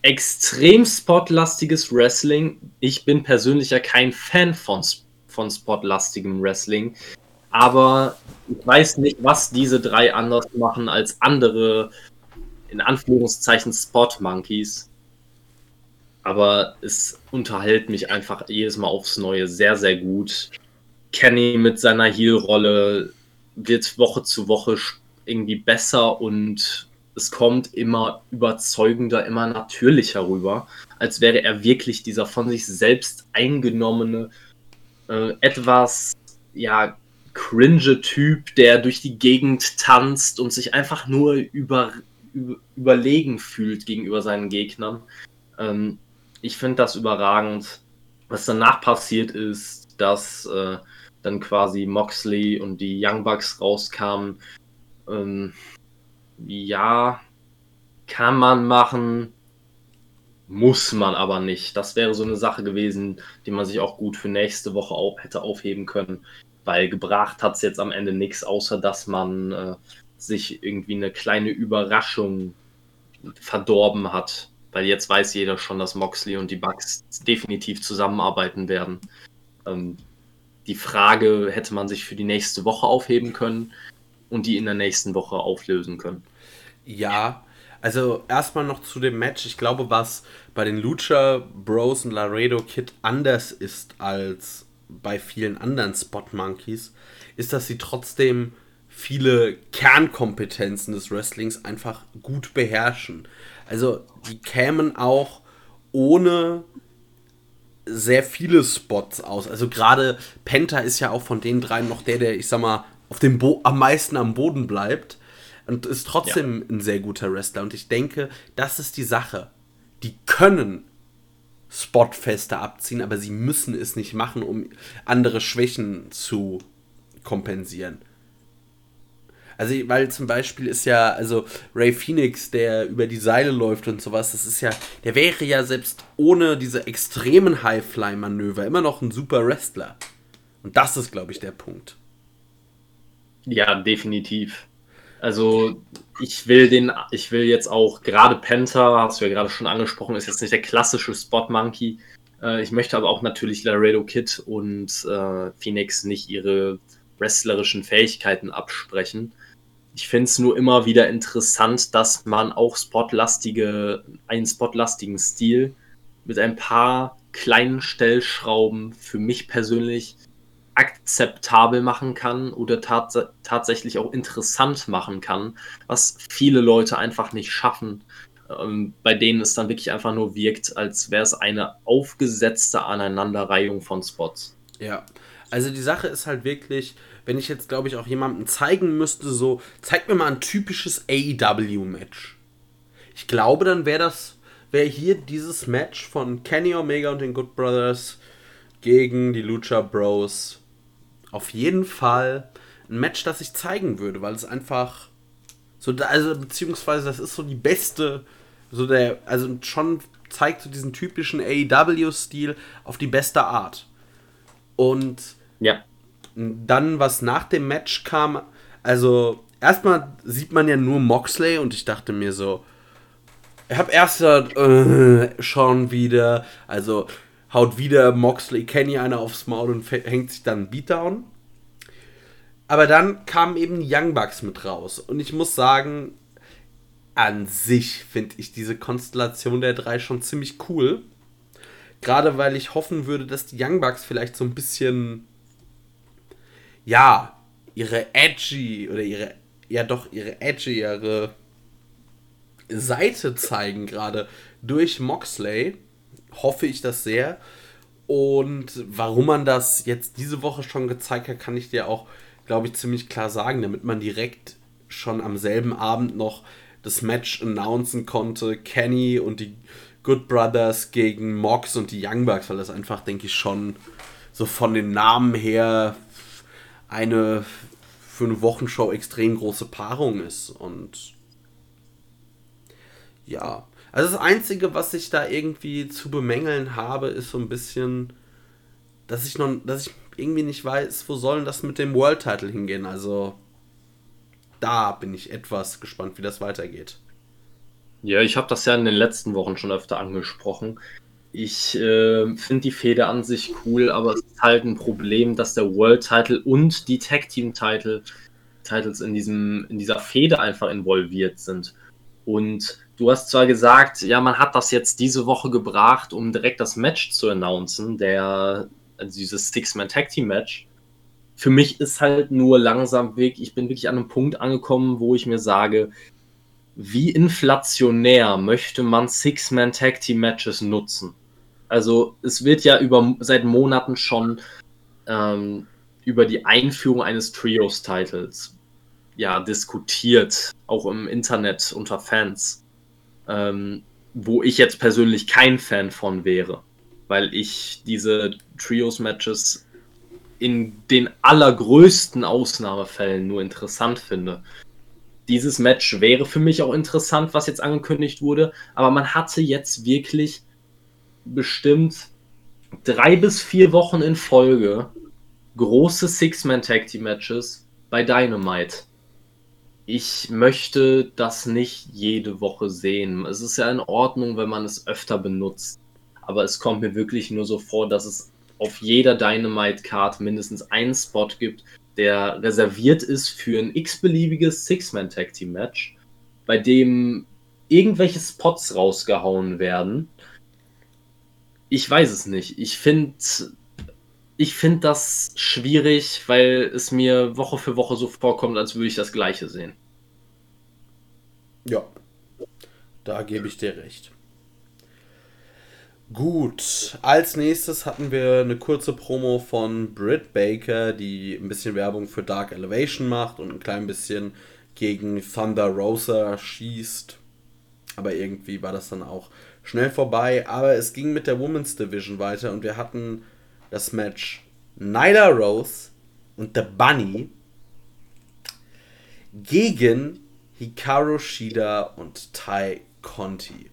Speaker 2: extrem spotlastiges Wrestling. Ich bin persönlich ja kein Fan von, von spotlastigem Wrestling aber ich weiß nicht, was diese drei anders machen als andere in Anführungszeichen Spot Monkeys. Aber es unterhält mich einfach jedes Mal aufs Neue sehr, sehr gut. Kenny mit seiner Heel-Rolle wird Woche zu Woche irgendwie besser und es kommt immer überzeugender, immer natürlicher rüber, als wäre er wirklich dieser von sich selbst eingenommene, äh, etwas, ja, cringe Typ, der durch die Gegend tanzt und sich einfach nur über, über überlegen fühlt gegenüber seinen Gegnern. Ähm, ich finde das überragend. Was danach passiert ist, dass äh, dann quasi Moxley und die Young Bucks rauskamen. Ähm, ja, kann man machen, muss man aber nicht. Das wäre so eine Sache gewesen, die man sich auch gut für nächste Woche auch hätte aufheben können, weil gebracht hat es jetzt am Ende nichts, außer dass man äh, sich irgendwie eine kleine Überraschung verdorben hat, weil jetzt weiß jeder schon, dass Moxley und die Bugs definitiv zusammenarbeiten werden. Ähm, die Frage hätte man sich für die nächste Woche aufheben können und die in der nächsten Woche auflösen können.
Speaker 1: Ja, also erstmal noch zu dem Match. Ich glaube, was bei den Lucha Bros und Laredo Kid anders ist als bei vielen anderen Spot Monkeys, ist, dass sie trotzdem viele Kernkompetenzen des Wrestlings einfach gut beherrschen. Also die kämen auch ohne sehr viele Spots aus. Also gerade Penta ist ja auch von den dreien noch der, der, ich sag mal, auf dem Bo am meisten am Boden bleibt und ist trotzdem ja. ein sehr guter Wrestler. Und ich denke, das ist die Sache. Die können Spotfeste abziehen, aber sie müssen es nicht machen, um andere Schwächen zu kompensieren. Also, weil zum Beispiel ist ja, also Ray Phoenix, der über die Seile läuft und sowas, das ist ja, der wäre ja selbst ohne diese extremen Highfly-Manöver immer noch ein super Wrestler. Und das ist, glaube ich, der Punkt.
Speaker 2: Ja, definitiv. Also, ich will den, ich will jetzt auch, gerade Panther, hast du ja gerade schon angesprochen, ist jetzt nicht der klassische Spot Monkey. Äh, ich möchte aber auch natürlich Laredo Kid und äh, Phoenix nicht ihre wrestlerischen Fähigkeiten absprechen. Ich finde es nur immer wieder interessant, dass man auch spotlastige, einen spotlastigen Stil mit ein paar kleinen Stellschrauben für mich persönlich akzeptabel machen kann oder tats tatsächlich auch interessant machen kann, was viele Leute einfach nicht schaffen, ähm, bei denen es dann wirklich einfach nur wirkt, als wäre es eine aufgesetzte Aneinanderreihung von Spots.
Speaker 1: Ja, also die Sache ist halt wirklich, wenn ich jetzt, glaube ich, auch jemandem zeigen müsste, so, zeig mir mal ein typisches AEW-Match. Ich glaube, dann wäre das, wäre hier dieses Match von Kenny Omega und den Good Brothers gegen die Lucha Bros auf jeden Fall ein Match, das ich zeigen würde, weil es einfach so, also beziehungsweise das ist so die beste, so der, also schon zeigt so diesen typischen AEW-Stil auf die beste Art. Und
Speaker 2: ja
Speaker 1: dann, was nach dem Match kam, also erstmal sieht man ja nur Moxley und ich dachte mir so, ich habe erst gesagt, äh, schon wieder, also haut wieder Moxley Kenny einer aufs Maul und hängt sich dann Beatdown. Aber dann kamen eben die Young Bucks mit raus und ich muss sagen, an sich finde ich diese Konstellation der drei schon ziemlich cool. Gerade weil ich hoffen würde, dass die Young Bucks vielleicht so ein bisschen ja, ihre edgy oder ihre, ja doch, ihre edgy, ihre Seite zeigen gerade durch Moxley. Hoffe ich das sehr. Und warum man das jetzt diese Woche schon gezeigt hat, kann ich dir auch, glaube ich, ziemlich klar sagen, damit man direkt schon am selben Abend noch das Match announcen konnte. Kenny und die Good Brothers gegen Mox und die Young Bucks, weil das einfach, denke ich, schon so von den Namen her eine für eine Wochenshow extrem große Paarung ist. Und ja, also das Einzige, was ich da irgendwie zu bemängeln habe, ist so ein bisschen, dass ich noch, dass ich irgendwie nicht weiß, wo sollen das mit dem World Title hingehen. Also da bin ich etwas gespannt, wie das weitergeht.
Speaker 2: Ja, ich habe das ja in den letzten Wochen schon öfter angesprochen. Ich äh, finde die Fehde an sich cool, aber es ist halt ein Problem, dass der World Title und die Tag Team Title Titles in diesem in dieser Fehde einfach involviert sind. Und du hast zwar gesagt, ja, man hat das jetzt diese Woche gebracht, um direkt das Match zu announcen, der, also dieses Six-Man-Tag-Team-Match. Für mich ist halt nur langsam weg, ich bin wirklich an einem Punkt angekommen, wo ich mir sage, wie inflationär möchte man Six-Man-Tag-Team-Matches nutzen? Also es wird ja über seit Monaten schon ähm, über die Einführung eines Trios-Titles ja diskutiert, auch im Internet unter Fans, ähm, wo ich jetzt persönlich kein Fan von wäre, weil ich diese Trios-Matches in den allergrößten Ausnahmefällen nur interessant finde. Dieses Match wäre für mich auch interessant, was jetzt angekündigt wurde, aber man hatte jetzt wirklich bestimmt drei bis vier Wochen in Folge große Six-Man-Tag-Team-Matches bei Dynamite. Ich möchte das nicht jede Woche sehen. Es ist ja in Ordnung, wenn man es öfter benutzt. Aber es kommt mir wirklich nur so vor, dass es auf jeder Dynamite-Card mindestens einen Spot gibt, der reserviert ist für ein x-beliebiges Six-Man-Tag-Team-Match, bei dem irgendwelche Spots rausgehauen werden. Ich weiß es nicht. Ich finde ich finde das schwierig, weil es mir Woche für Woche so vorkommt, als würde ich das Gleiche sehen.
Speaker 1: Ja, da gebe ich dir recht. Gut, als nächstes hatten wir eine kurze Promo von Britt Baker, die ein bisschen Werbung für Dark Elevation macht und ein klein bisschen gegen Thunder Rosa schießt. Aber irgendwie war das dann auch schnell vorbei. Aber es ging mit der Women's Division weiter und wir hatten das Match Nyla Rose und The Bunny gegen Hikaru Shida und Tai Conti.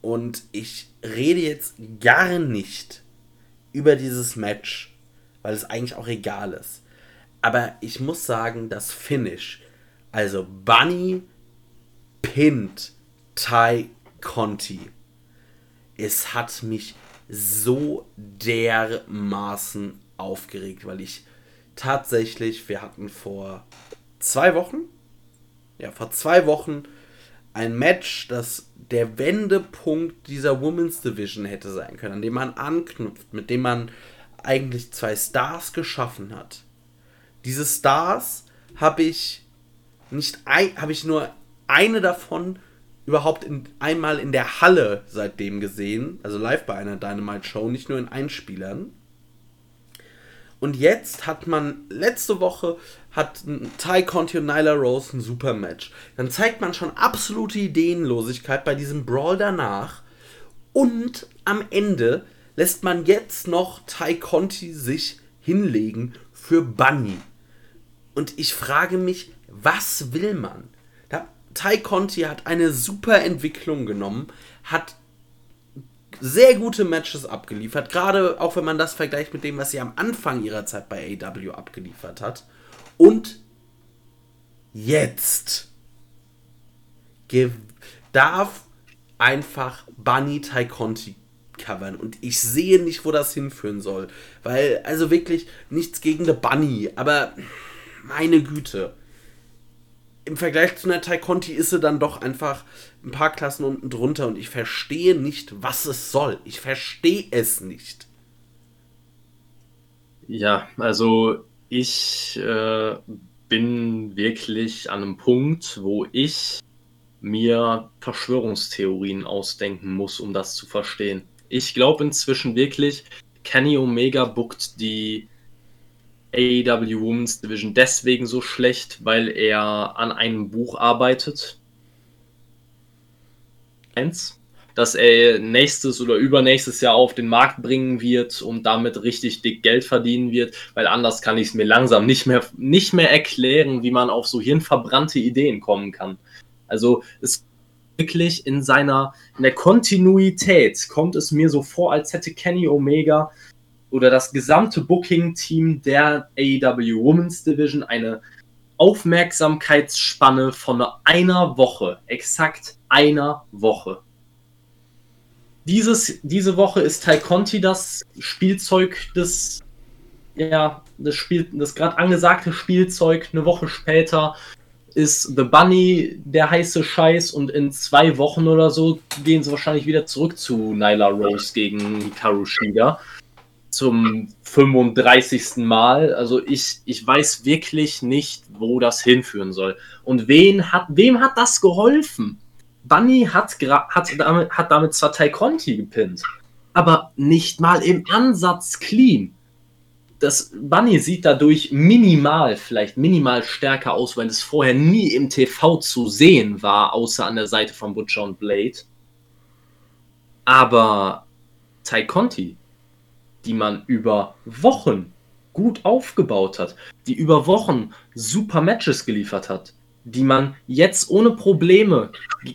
Speaker 1: Und ich rede jetzt gar nicht über dieses Match, weil es eigentlich auch egal ist. Aber ich muss sagen, das Finish, also Bunny pinnt Tai Conti, es hat mich so dermaßen aufgeregt, weil ich tatsächlich, wir hatten vor zwei Wochen, ja, vor zwei Wochen ein Match, das der Wendepunkt dieser Women's Division hätte sein können, an dem man anknüpft, mit dem man eigentlich zwei Stars geschaffen hat. Diese Stars habe ich nicht habe ich nur eine davon überhaupt in, einmal in der Halle seitdem gesehen, also live bei einer Dynamite Show, nicht nur in Einspielern. Und jetzt hat man, letzte Woche hat Ty Conti und Nyla Rose ein super Match. Dann zeigt man schon absolute Ideenlosigkeit bei diesem Brawl danach. Und am Ende lässt man jetzt noch Ty Conti sich hinlegen für Bunny. Und ich frage mich, was will man? Ty Conti hat eine super Entwicklung genommen, hat sehr gute Matches abgeliefert, gerade auch wenn man das vergleicht mit dem, was sie am Anfang ihrer Zeit bei AW abgeliefert hat. Und jetzt darf einfach Bunny Ty Conti covern. Und ich sehe nicht, wo das hinführen soll, weil also wirklich nichts gegen The Bunny, aber meine Güte. Im Vergleich zu einer Tai Conti ist sie dann doch einfach ein paar Klassen unten drunter und ich verstehe nicht, was es soll. Ich verstehe es nicht.
Speaker 2: Ja, also ich äh, bin wirklich an einem Punkt, wo ich mir Verschwörungstheorien ausdenken muss, um das zu verstehen. Ich glaube inzwischen wirklich, Kenny Omega bookt die AEW Women's Division deswegen so schlecht, weil er an einem Buch arbeitet. Eins, das er nächstes oder übernächstes Jahr auf den Markt bringen wird und damit richtig dick Geld verdienen wird, weil anders kann ich es mir langsam nicht mehr, nicht mehr erklären, wie man auf so hirnverbrannte Ideen kommen kann. Also es wirklich in seiner, in der Kontinuität kommt es mir so vor, als hätte Kenny Omega oder das gesamte Booking-Team der AEW Women's Division eine Aufmerksamkeitsspanne von einer Woche, exakt einer Woche. Dieses, diese Woche ist Tai Conti das Spielzeug des, ja, das Spiel, das gerade angesagte Spielzeug. Eine Woche später ist The Bunny der heiße Scheiß und in zwei Wochen oder so gehen sie wahrscheinlich wieder zurück zu Nyla Rose gegen Hikaru Shida zum 35. Mal. Also ich, ich weiß wirklich nicht, wo das hinführen soll. Und wen hat, wem hat das geholfen? Bunny hat, hat, damit, hat damit zwar Tai Conti gepinnt, aber nicht mal im Ansatz clean. Das Bunny sieht dadurch minimal, vielleicht minimal stärker aus, weil es vorher nie im TV zu sehen war, außer an der Seite von Butcher und Blade. Aber Tai Conti die man über Wochen gut aufgebaut hat, die über Wochen super Matches geliefert hat, die man jetzt ohne Probleme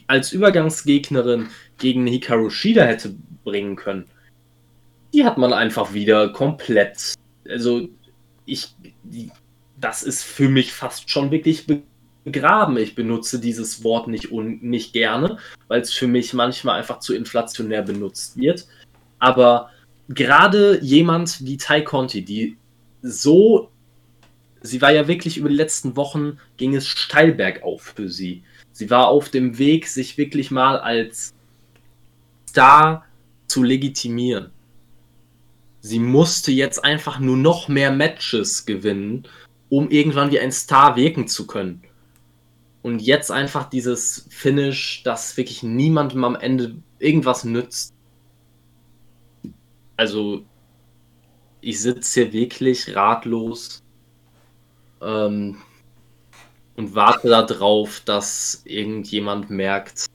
Speaker 2: als Übergangsgegnerin gegen Hikaru Shida hätte bringen können, die hat man einfach wieder komplett. Also, ich. Die, das ist für mich fast schon wirklich begraben. Ich benutze dieses Wort nicht, un, nicht gerne, weil es für mich manchmal einfach zu inflationär benutzt wird. Aber gerade jemand wie Tai Conti, die so, sie war ja wirklich über die letzten Wochen, ging es steil bergauf für sie. Sie war auf dem Weg, sich wirklich mal als Star zu legitimieren. Sie musste jetzt einfach nur noch mehr Matches gewinnen, um irgendwann wie ein Star wirken zu können. Und jetzt einfach dieses Finish, das wirklich niemandem am Ende irgendwas nützt, also ich sitze hier wirklich ratlos ähm, und warte darauf, dass irgendjemand merkt,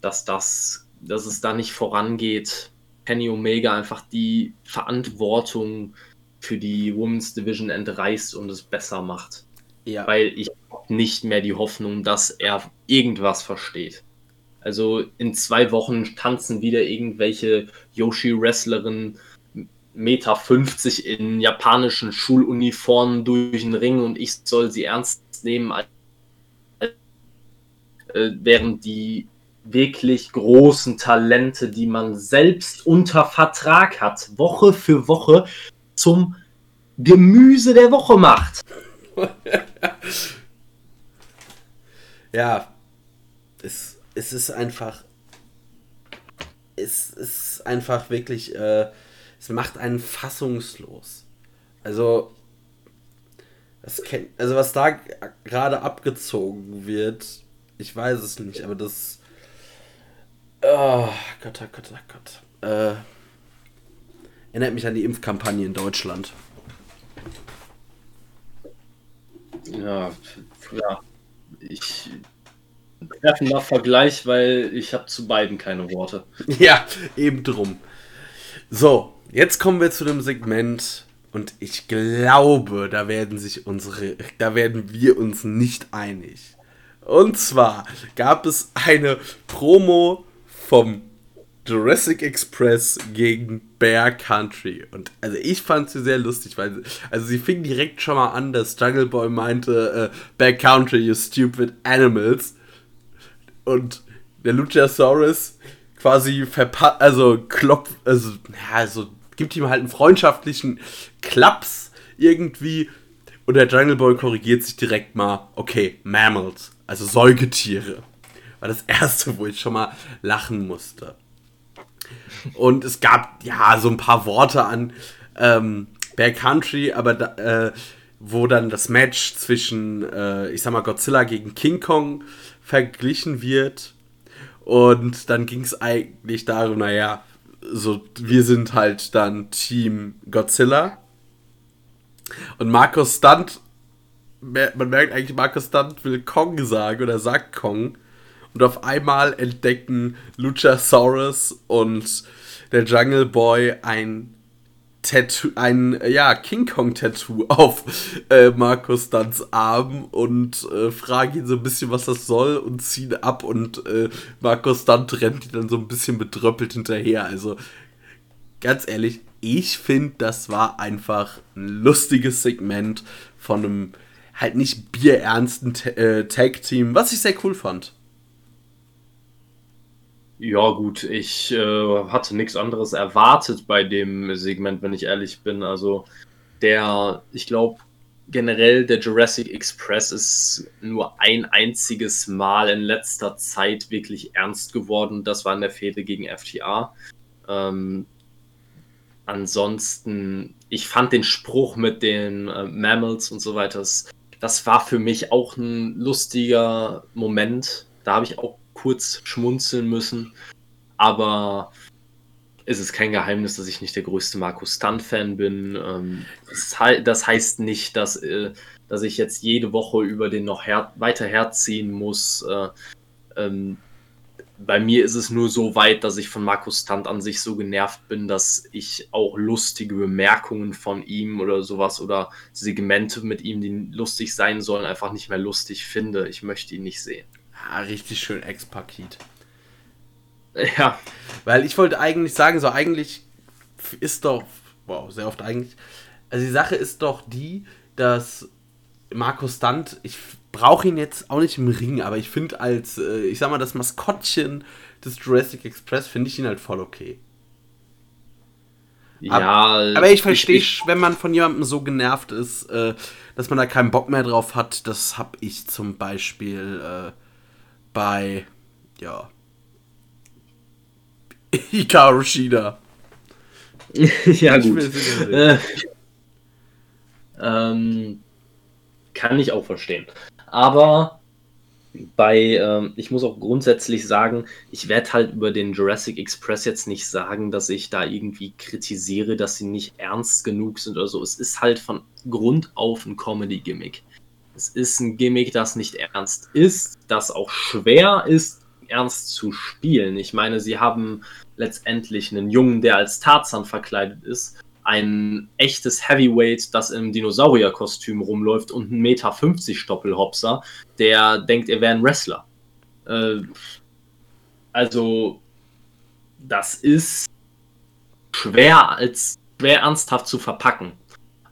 Speaker 2: dass das, dass es da nicht vorangeht. Penny Omega einfach die Verantwortung für die Women's Division entreißt und es besser macht. Ja. Weil ich habe nicht mehr die Hoffnung, dass er irgendwas versteht. Also in zwei Wochen tanzen wieder irgendwelche Yoshi-Wrestlerinnen Meter 50 in japanischen Schuluniformen durch den Ring und ich soll sie ernst nehmen, äh, während die wirklich großen Talente, die man selbst unter Vertrag hat, Woche für Woche zum Gemüse der Woche macht.
Speaker 1: ja, es es ist einfach. Es ist einfach wirklich. Äh, es macht einen fassungslos. Also. Kennt, also was da gerade abgezogen wird, ich weiß es nicht, aber das. Oh Gott, oh Gott, oh Gott. Äh, erinnert mich an die Impfkampagne in Deutschland.
Speaker 2: Ja, ja. Ich treffender Vergleich, weil ich habe zu beiden keine Worte.
Speaker 1: Ja, eben drum. So, jetzt kommen wir zu dem Segment und ich glaube, da werden sich unsere, da werden wir uns nicht einig. Und zwar gab es eine Promo vom Jurassic Express gegen Bear Country. Und also ich fand sie sehr lustig, weil also sie fing direkt schon mal an, dass Jungle Boy meinte, äh, Bear Country, you stupid animals und der Luchasaurus quasi verpasst, also klopft, also, ja, also gibt ihm halt einen freundschaftlichen Klaps irgendwie und der Jungle Boy korrigiert sich direkt mal, okay, Mammals, also Säugetiere. War das erste, wo ich schon mal lachen musste. Und es gab ja so ein paar Worte an ähm, Bear Country, aber da, äh, wo dann das Match zwischen, äh, ich sag mal, Godzilla gegen King Kong verglichen wird. Und dann ging es eigentlich darum, naja, so, wir sind halt dann Team Godzilla. Und Markus Stunt, man merkt eigentlich, Markus Stunt will Kong sagen oder sagt Kong. Und auf einmal entdecken Luchasaurus und der Jungle Boy ein Tattoo, ein ja, King Kong Tattoo auf äh, Markus Duns Arm und äh, fragen ihn so ein bisschen, was das soll und ziehen ab und äh, Markus Dunn rennt ihn dann so ein bisschen bedröppelt hinterher. Also ganz ehrlich, ich finde, das war einfach ein lustiges Segment von einem halt nicht bierernsten äh, Tag Team, was ich sehr cool fand.
Speaker 2: Ja, gut, ich äh, hatte nichts anderes erwartet bei dem Segment, wenn ich ehrlich bin. Also, der, ich glaube, generell der Jurassic Express ist nur ein einziges Mal in letzter Zeit wirklich ernst geworden. Das war in der Fehde gegen FTA. Ähm, ansonsten, ich fand den Spruch mit den äh, Mammals und so weiter, das, das war für mich auch ein lustiger Moment. Da habe ich auch kurz schmunzeln müssen. Aber es ist kein Geheimnis, dass ich nicht der größte Markus Stunt-Fan bin. Ähm, das, heißt nicht, dass, äh, dass ich jetzt jede Woche über den noch her weiter herziehen muss. Äh, ähm, bei mir ist es nur so weit, dass ich von Markus Stunt an sich so genervt bin, dass ich auch lustige Bemerkungen von ihm oder sowas oder Segmente mit ihm, die lustig sein sollen, einfach nicht mehr lustig finde. Ich möchte ihn nicht sehen.
Speaker 1: Ah, richtig schön Ex-Paket. Ja. Weil ich wollte eigentlich sagen, so eigentlich ist doch, wow, sehr oft eigentlich. Also die Sache ist doch die, dass Markus Stunt, ich brauche ihn jetzt auch nicht im Ring, aber ich finde als, äh, ich sag mal, das Maskottchen des Jurassic Express finde ich ihn halt voll okay. Ja, aber, aber ich verstehe, wenn man von jemandem so genervt ist, äh, dass man da keinen Bock mehr drauf hat. Das habe ich zum Beispiel äh, bei, ja, Hikaru Shida.
Speaker 2: ja, gut. Äh, ähm, kann ich auch verstehen. Aber bei, ähm, ich muss auch grundsätzlich sagen, ich werde halt über den Jurassic Express jetzt nicht sagen, dass ich da irgendwie kritisiere, dass sie nicht ernst genug sind oder so. Es ist halt von Grund auf ein Comedy-Gimmick. Es ist ein Gimmick, das nicht ernst ist, das auch schwer ist, ernst zu spielen. Ich meine, sie haben letztendlich einen Jungen, der als Tarzan verkleidet ist, ein echtes Heavyweight, das im Dinosaurierkostüm rumläuft und ein Meter 50 Stoppelhopser, der denkt, er wäre ein Wrestler. Äh, also, das ist schwer als schwer ernsthaft zu verpacken.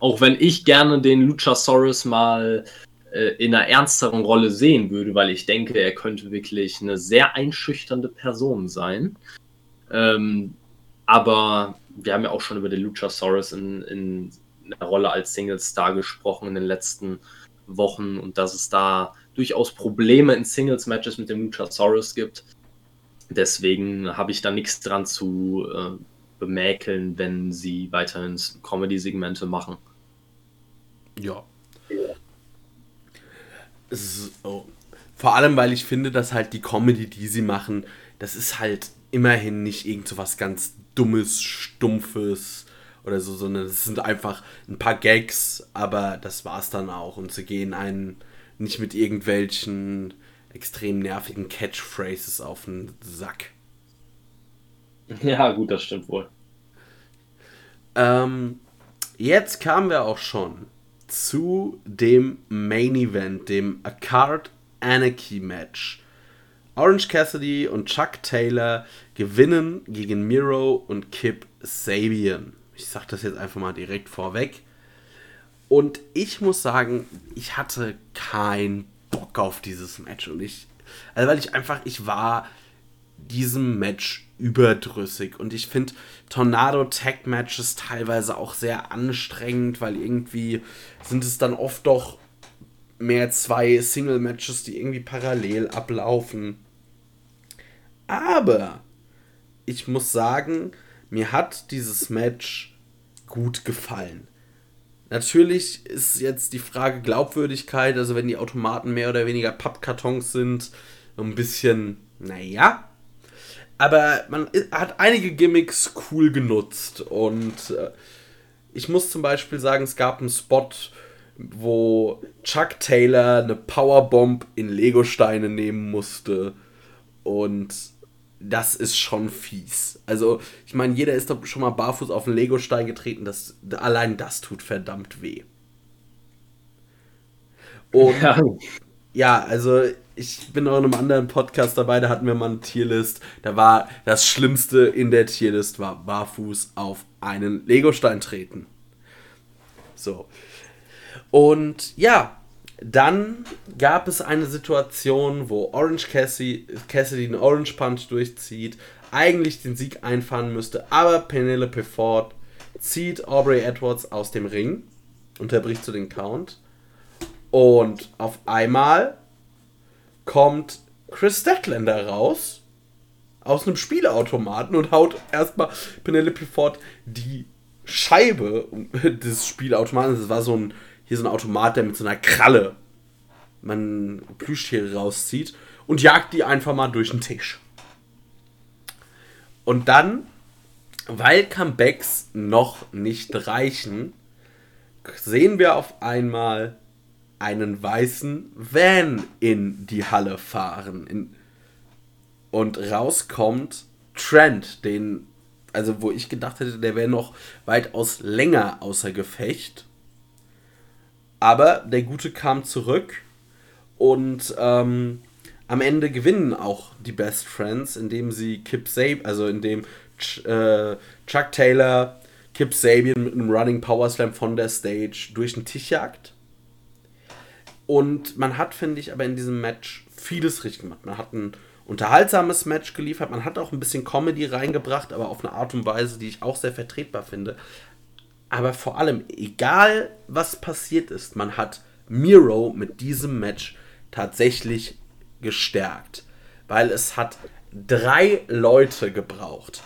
Speaker 2: Auch wenn ich gerne den Luchasaurus mal äh, in einer ernsteren Rolle sehen würde, weil ich denke, er könnte wirklich eine sehr einschüchternde Person sein. Ähm, aber wir haben ja auch schon über den Luchasaurus in, in einer Rolle als Single Star gesprochen in den letzten Wochen und dass es da durchaus Probleme in Singles-Matches mit dem Luchasaurus gibt. Deswegen habe ich da nichts dran zu äh, bemäkeln, wenn sie weiterhin Comedy-Segmente machen.
Speaker 1: Ja. So. Vor allem, weil ich finde, dass halt die Comedy, die sie machen, das ist halt immerhin nicht irgend so was ganz Dummes, Stumpfes oder so, sondern es sind einfach ein paar Gags, aber das war's dann auch. Und sie gehen einen nicht mit irgendwelchen extrem nervigen Catchphrases auf den Sack.
Speaker 2: Ja, gut, das stimmt wohl.
Speaker 1: Ähm, jetzt kamen wir auch schon zu dem Main Event, dem A Card Anarchy Match. Orange Cassidy und Chuck Taylor gewinnen gegen Miro und Kip Sabian. Ich sag das jetzt einfach mal direkt vorweg. Und ich muss sagen, ich hatte keinen Bock auf dieses Match. Und ich, also weil ich einfach, ich war diesem Match überdrüssig. Und ich finde Tornado Tag Matches teilweise auch sehr anstrengend, weil irgendwie sind es dann oft doch mehr zwei Single Matches, die irgendwie parallel ablaufen. Aber ich muss sagen, mir hat dieses Match gut gefallen. Natürlich ist jetzt die Frage Glaubwürdigkeit, also wenn die Automaten mehr oder weniger Pappkartons sind, ein bisschen, naja. Aber man hat einige Gimmicks cool genutzt und äh, ich muss zum Beispiel sagen, es gab einen Spot, wo Chuck Taylor eine Powerbomb in Lego-Steine nehmen musste und das ist schon fies. Also, ich meine, jeder ist doch schon mal barfuß auf einen Lego-Stein getreten. Das, allein das tut verdammt weh. Und ja. Ja, also ich bin auch in einem anderen Podcast dabei, da hatten wir mal eine Tierlist. Da war das Schlimmste in der Tierlist war barfuß auf einen Lego-Stein treten. So. Und ja, dann gab es eine Situation, wo Orange Cassidy, Cassidy einen Orange Punch durchzieht, eigentlich den Sieg einfahren müsste, aber Penelope Ford zieht Aubrey Edwards aus dem Ring. unterbricht so den Count. Und auf einmal kommt Chris Statlander raus aus einem Spielautomaten und haut erstmal Penelope Ford die Scheibe des Spielautomaten. Das war so ein, hier so ein Automat, der mit so einer Kralle man Plüschtiere rauszieht und jagt die einfach mal durch den Tisch. Und dann, weil Comebacks noch nicht reichen, sehen wir auf einmal einen weißen Van in die Halle fahren. In, und rauskommt Trent, den, also wo ich gedacht hätte, der wäre noch weitaus länger außer Gefecht. Aber der Gute kam zurück und ähm, am Ende gewinnen auch die Best Friends, indem sie Kip Sabian, also indem Ch äh, Chuck Taylor Kip Sabian mit einem Running Power Slam von der Stage durch den Tisch jagt. Und man hat, finde ich, aber in diesem Match vieles richtig gemacht. Man hat ein unterhaltsames Match geliefert, man hat auch ein bisschen Comedy reingebracht, aber auf eine Art und Weise, die ich auch sehr vertretbar finde. Aber vor allem, egal was passiert ist, man hat Miro mit diesem Match tatsächlich gestärkt. Weil es hat drei Leute gebraucht.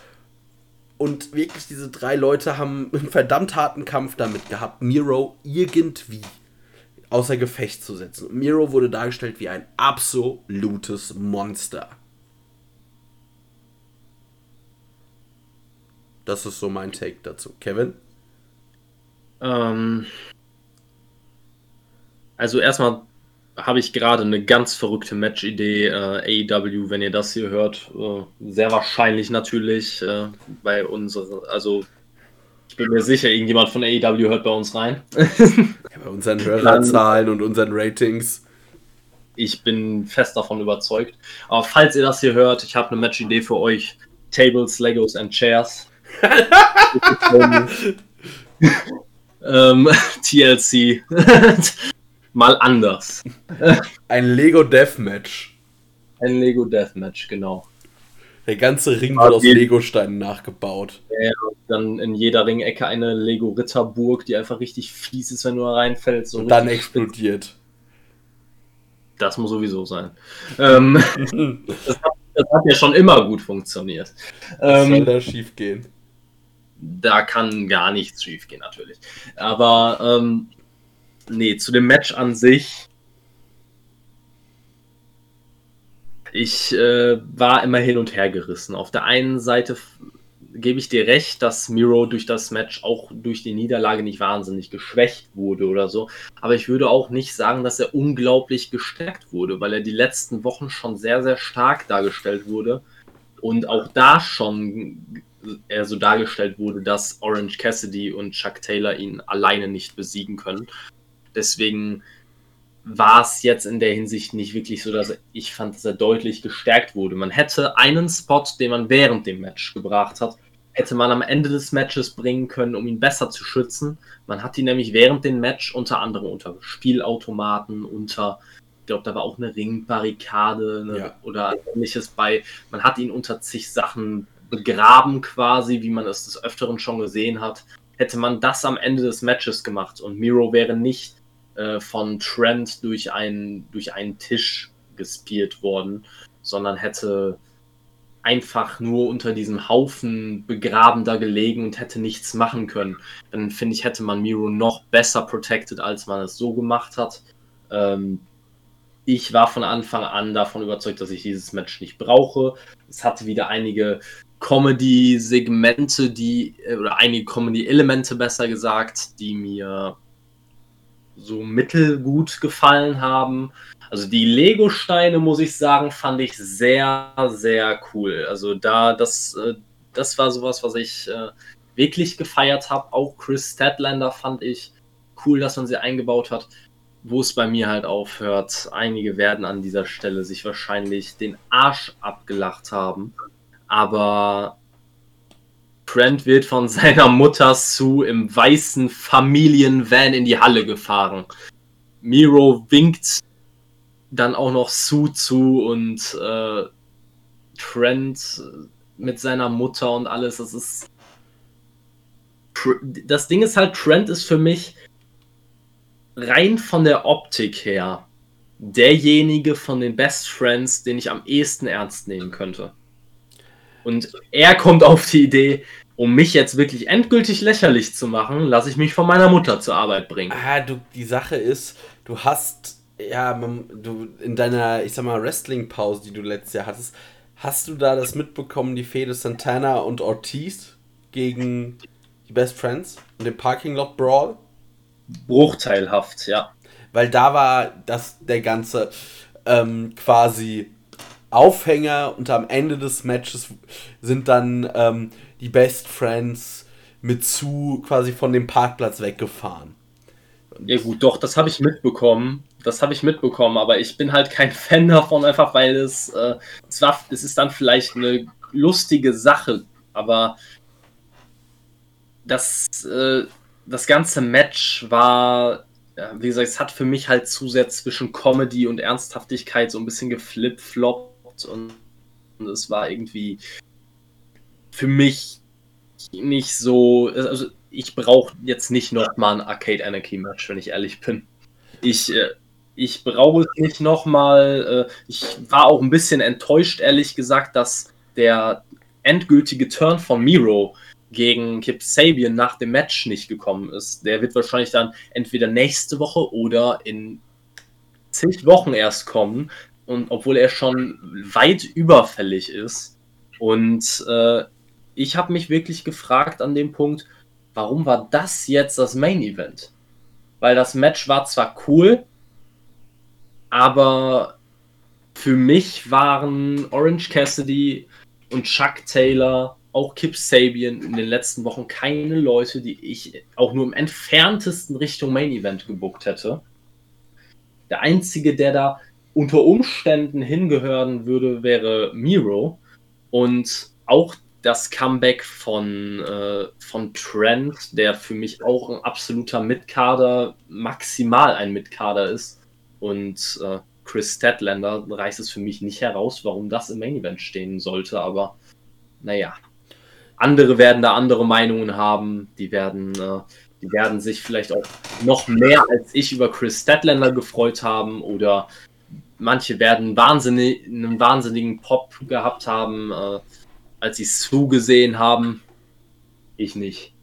Speaker 1: Und wirklich, diese drei Leute haben einen verdammt harten Kampf damit gehabt, Miro irgendwie außer Gefecht zu setzen. Miro wurde dargestellt wie ein absolutes Monster. Das ist so mein Take dazu. Kevin?
Speaker 2: Ähm, also erstmal habe ich gerade eine ganz verrückte Match-Idee. Äh, AEW, wenn ihr das hier hört, äh, sehr wahrscheinlich natürlich äh, bei unserer, also ich bin mir sicher, irgendjemand von AEW hört bei uns rein.
Speaker 1: bei unseren Hörerzahlen und unseren Ratings.
Speaker 2: Ich bin fest davon überzeugt. Aber falls ihr das hier hört, ich habe eine Match-Idee für euch. Tables, Legos and Chairs. ähm, TLC. Mal anders.
Speaker 1: Ein Lego Deathmatch.
Speaker 2: Ein Lego Deathmatch, genau.
Speaker 1: Der ganze Ring wird aus Lego-Steinen nachgebaut.
Speaker 2: Ja, dann in jeder Ringecke eine Lego-Ritterburg, die einfach richtig fies ist, wenn du da reinfällst.
Speaker 1: So Und dann explodiert.
Speaker 2: Das muss sowieso sein. ähm, das, hat, das, hat, ja schon immer gut funktioniert.
Speaker 1: Was ähm, soll da schief gehen?
Speaker 2: Da kann gar nichts schief gehen, natürlich. Aber ähm, nee, zu dem Match an sich Ich äh, war immer hin und her gerissen. Auf der einen Seite gebe ich dir recht, dass Miro durch das Match auch durch die Niederlage nicht wahnsinnig geschwächt wurde oder so. Aber ich würde auch nicht sagen, dass er unglaublich gestärkt wurde, weil er die letzten Wochen schon sehr, sehr stark dargestellt wurde. Und auch da schon er so dargestellt wurde, dass Orange Cassidy und Chuck Taylor ihn alleine nicht besiegen können. Deswegen war es jetzt in der Hinsicht nicht wirklich so, dass ich fand, dass er deutlich gestärkt wurde. Man hätte einen Spot, den man während dem Match gebracht hat, hätte man am Ende des Matches bringen können, um ihn besser zu schützen. Man hat ihn nämlich während dem Match unter anderem unter Spielautomaten, unter, ich glaube, da war auch eine Ringbarrikade ne, ja. oder ähnliches bei. Man hat ihn unter zig Sachen begraben quasi, wie man es des Öfteren schon gesehen hat. Hätte man das am Ende des Matches gemacht und Miro wäre nicht äh, von Trent durch einen, durch einen Tisch gespielt worden, sondern hätte einfach nur unter diesem Haufen begraben da gelegen und hätte nichts machen können. Dann finde ich, hätte man Miro noch besser protected, als man es so gemacht hat. Ähm, ich war von Anfang an davon überzeugt, dass ich dieses Match nicht brauche. Es hatte wieder einige Comedy-Segmente, die, äh, oder einige Comedy-Elemente besser gesagt, die mir so mittelgut gefallen haben. Also die Lego-Steine, muss ich sagen, fand ich sehr, sehr cool. Also da, das, äh, das war sowas, was ich äh, wirklich gefeiert habe. Auch Chris Statlander fand ich cool, dass man sie eingebaut hat. Wo es bei mir halt aufhört, einige werden an dieser Stelle sich wahrscheinlich den Arsch abgelacht haben. Aber Trent wird von seiner Mutter Sue im weißen Familienvan in die Halle gefahren. Miro winkt dann auch noch Sue zu und äh, Trent mit seiner Mutter und alles. Das ist. Das Ding ist halt, Trent ist für mich rein von der Optik her derjenige von den Best Friends, den ich am ehesten ernst nehmen könnte. Und er kommt auf die Idee, um mich jetzt wirklich endgültig lächerlich zu machen, lasse ich mich von meiner Mutter zur Arbeit bringen.
Speaker 1: Ah, du, die Sache ist, du hast, ja, du in deiner, ich sag mal, Wrestling-Pause, die du letztes Jahr hattest, hast du da das mitbekommen, die Fehde Santana und Ortiz gegen die Best Friends und den Parking Lot Brawl?
Speaker 2: Bruchteilhaft, ja.
Speaker 1: Weil da war das der ganze ähm, quasi Aufhänger und am Ende des Matches sind dann ähm, die Best Friends mit zu quasi von dem Parkplatz weggefahren.
Speaker 2: Ja gut, doch, das habe ich mitbekommen. Das habe ich mitbekommen, aber ich bin halt kein Fan davon, einfach weil es, äh, es, war, es ist dann vielleicht eine lustige Sache, aber das, äh, das ganze Match war, ja, wie gesagt, es hat für mich halt zu sehr zwischen Comedy und Ernsthaftigkeit so ein bisschen geflipfloppt und, und es war irgendwie für mich nicht so, also ich brauche jetzt nicht nochmal ein Arcade Anarchy Match, wenn ich ehrlich bin. Ich, äh, ich brauche es nicht nochmal. Äh, ich war auch ein bisschen enttäuscht, ehrlich gesagt, dass der endgültige Turn von Miro gegen Kip Sabian nach dem Match nicht gekommen ist. Der wird wahrscheinlich dann entweder nächste Woche oder in zig Wochen erst kommen. Und obwohl er schon weit überfällig ist. Und äh, ich habe mich wirklich gefragt an dem Punkt, warum war das jetzt das Main Event? Weil das Match war zwar cool, aber für mich waren Orange Cassidy und Chuck Taylor auch Kip Sabian in den letzten Wochen keine Leute, die ich auch nur im entferntesten Richtung Main Event gebuckt hätte. Der einzige, der da unter Umständen hingehören würde, wäre Miro. Und auch das Comeback von, äh, von Trent, der für mich auch ein absoluter Mitkader, maximal ein Mitkader ist. Und äh, Chris Statlander reißt es für mich nicht heraus, warum das im Main Event stehen sollte. Aber naja, andere werden da andere Meinungen haben. Die werden, äh, die werden sich vielleicht auch noch mehr als ich über Chris Statlander gefreut haben oder manche werden wahnsinnig, einen wahnsinnigen Pop gehabt haben, äh, als sie es zugesehen haben. Ich nicht.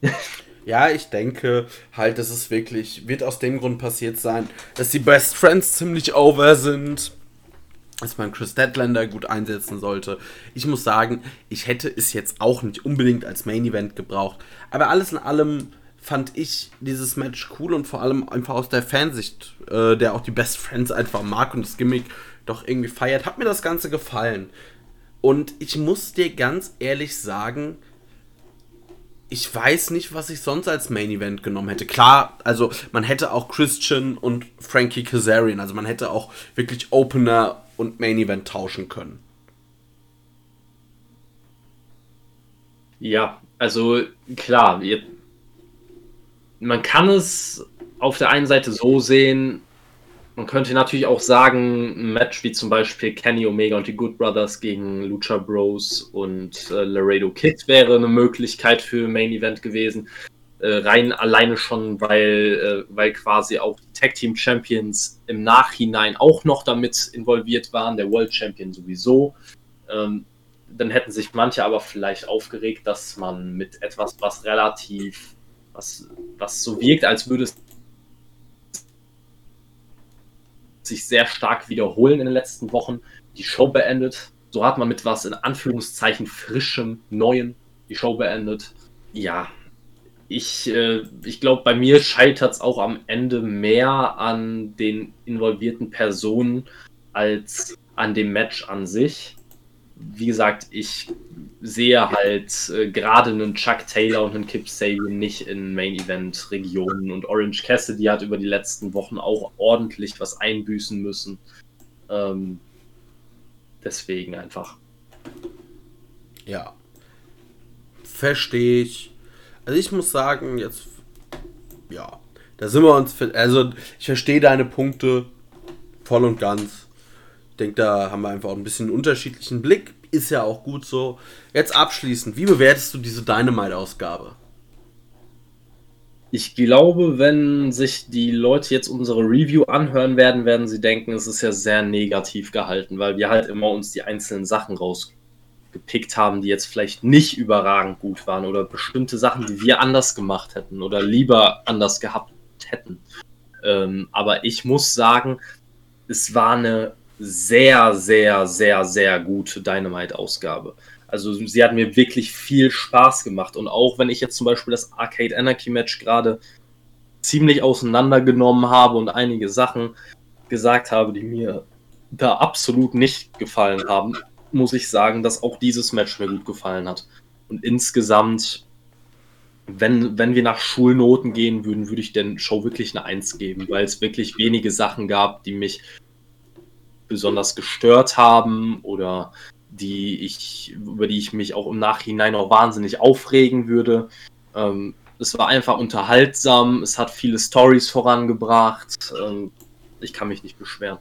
Speaker 1: Ja, ich denke halt, dass es wirklich, wird aus dem Grund passiert sein, dass die Best Friends ziemlich over sind dass man Chris Deadlander gut einsetzen sollte. Ich muss sagen, ich hätte es jetzt auch nicht unbedingt als Main Event gebraucht. Aber alles in allem fand ich dieses Match cool und vor allem einfach aus der Fansicht, äh, der auch die Best Friends einfach mag und das Gimmick doch irgendwie feiert, hat mir das Ganze gefallen. Und ich muss dir ganz ehrlich sagen, ich weiß nicht, was ich sonst als Main Event genommen hätte. Klar, also man hätte auch Christian und Frankie Kazarian, also man hätte auch wirklich Opener und Main Event tauschen können.
Speaker 2: Ja, also klar, man kann es auf der einen Seite so sehen, man könnte natürlich auch sagen, ein Match wie zum Beispiel Kenny Omega und die Good Brothers gegen Lucha Bros und äh, Laredo Kid wäre eine Möglichkeit für Main Event gewesen. Äh, rein alleine schon, weil, äh, weil quasi auch die Tag Team Champions im Nachhinein auch noch damit involviert waren, der World Champion sowieso. Ähm, dann hätten sich manche aber vielleicht aufgeregt, dass man mit etwas, was relativ, was, was so wirkt, als würde es sich sehr stark wiederholen in den letzten Wochen, die Show beendet. So hat man mit was in Anführungszeichen frischem, neuem die Show beendet. Ja, ich, äh, ich glaube, bei mir scheitert es auch am Ende mehr an den involvierten Personen als an dem Match an sich. Wie gesagt, ich sehe halt äh, gerade einen Chuck Taylor und einen Kip Sabian nicht in Main Event Regionen und Orange Cassidy hat über die letzten Wochen auch ordentlich was einbüßen müssen. Ähm, deswegen einfach.
Speaker 1: Ja. Verstehe ich. Also ich muss sagen, jetzt. Ja. Da sind wir uns. Also ich verstehe deine Punkte voll und ganz. Ich denke, da haben wir einfach auch ein bisschen einen unterschiedlichen Blick ist ja auch gut so. Jetzt abschließend, wie bewertest du diese Dynamite-Ausgabe?
Speaker 2: Ich glaube, wenn sich die Leute jetzt unsere Review anhören werden, werden sie denken, es ist ja sehr negativ gehalten, weil wir halt immer uns die einzelnen Sachen rausgepickt haben, die jetzt vielleicht nicht überragend gut waren oder bestimmte Sachen, die wir anders gemacht hätten oder lieber anders gehabt hätten. Ähm, aber ich muss sagen, es war eine sehr, sehr, sehr, sehr gute Dynamite-Ausgabe. Also sie hat mir wirklich viel Spaß gemacht. Und auch wenn ich jetzt zum Beispiel das Arcade Anarchy Match gerade ziemlich auseinandergenommen habe und einige Sachen gesagt habe, die mir da absolut nicht gefallen haben, muss ich sagen, dass auch dieses Match mir gut gefallen hat. Und insgesamt, wenn, wenn wir nach Schulnoten gehen würden, würde ich den Show wirklich eine Eins geben, weil es wirklich wenige Sachen gab, die mich besonders gestört haben oder die ich, über die ich mich auch im Nachhinein noch wahnsinnig aufregen würde. Ähm, es war einfach unterhaltsam, es hat viele Stories vorangebracht. Ähm, ich kann mich nicht beschweren.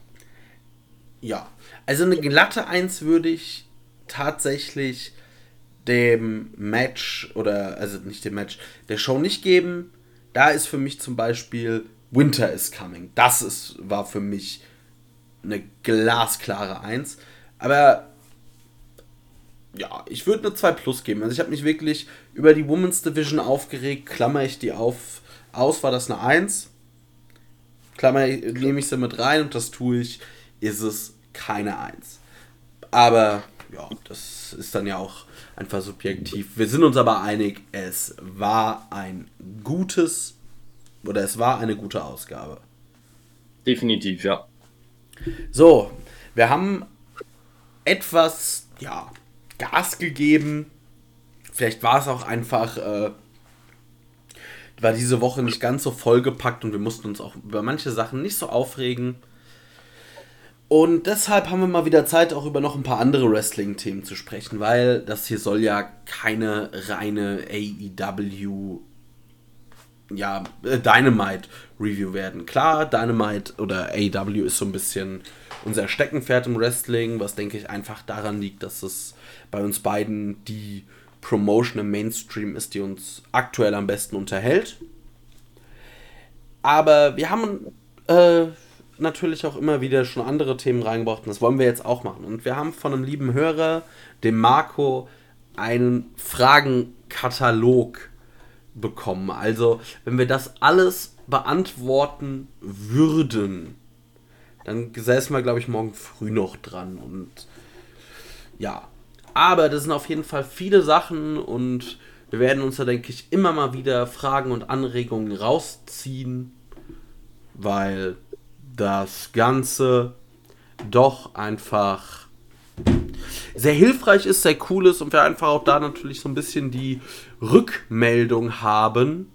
Speaker 1: Ja, also eine glatte Eins würde ich tatsächlich dem Match oder also nicht dem Match, der Show nicht geben. Da ist für mich zum Beispiel Winter is Coming. Das ist, war für mich eine glasklare Eins. Aber ja, ich würde eine 2 Plus geben. Also ich habe mich wirklich über die Women's Division aufgeregt. Klammer ich die auf, aus, war das eine 1. Klammer nehme ich sie mit rein und das tue ich, ist es keine 1. Aber ja, das ist dann ja auch einfach subjektiv. Wir sind uns aber einig, es war ein gutes oder es war eine gute Ausgabe.
Speaker 2: Definitiv, ja.
Speaker 1: So, wir haben etwas, ja, Gas gegeben. Vielleicht war es auch einfach, äh, war diese Woche nicht ganz so vollgepackt und wir mussten uns auch über manche Sachen nicht so aufregen. Und deshalb haben wir mal wieder Zeit, auch über noch ein paar andere Wrestling-Themen zu sprechen, weil das hier soll ja keine reine AEW ja, äh, Dynamite Review werden. Klar, Dynamite oder AEW ist so ein bisschen unser Steckenpferd im Wrestling, was denke ich einfach daran liegt, dass es bei uns beiden die Promotion im Mainstream ist, die uns aktuell am besten unterhält. Aber wir haben äh, natürlich auch immer wieder schon andere Themen reingebracht und das wollen wir jetzt auch machen. Und wir haben von einem lieben Hörer, dem Marco, einen Fragenkatalog bekommen. Also, wenn wir das alles beantworten würden, dann säßen wir, glaube ich, morgen früh noch dran. Und ja, aber das sind auf jeden Fall viele Sachen und wir werden uns da, denke ich, immer mal wieder Fragen und Anregungen rausziehen, weil das Ganze doch einfach sehr hilfreich ist, sehr cool ist und wir einfach auch da natürlich so ein bisschen die Rückmeldung haben,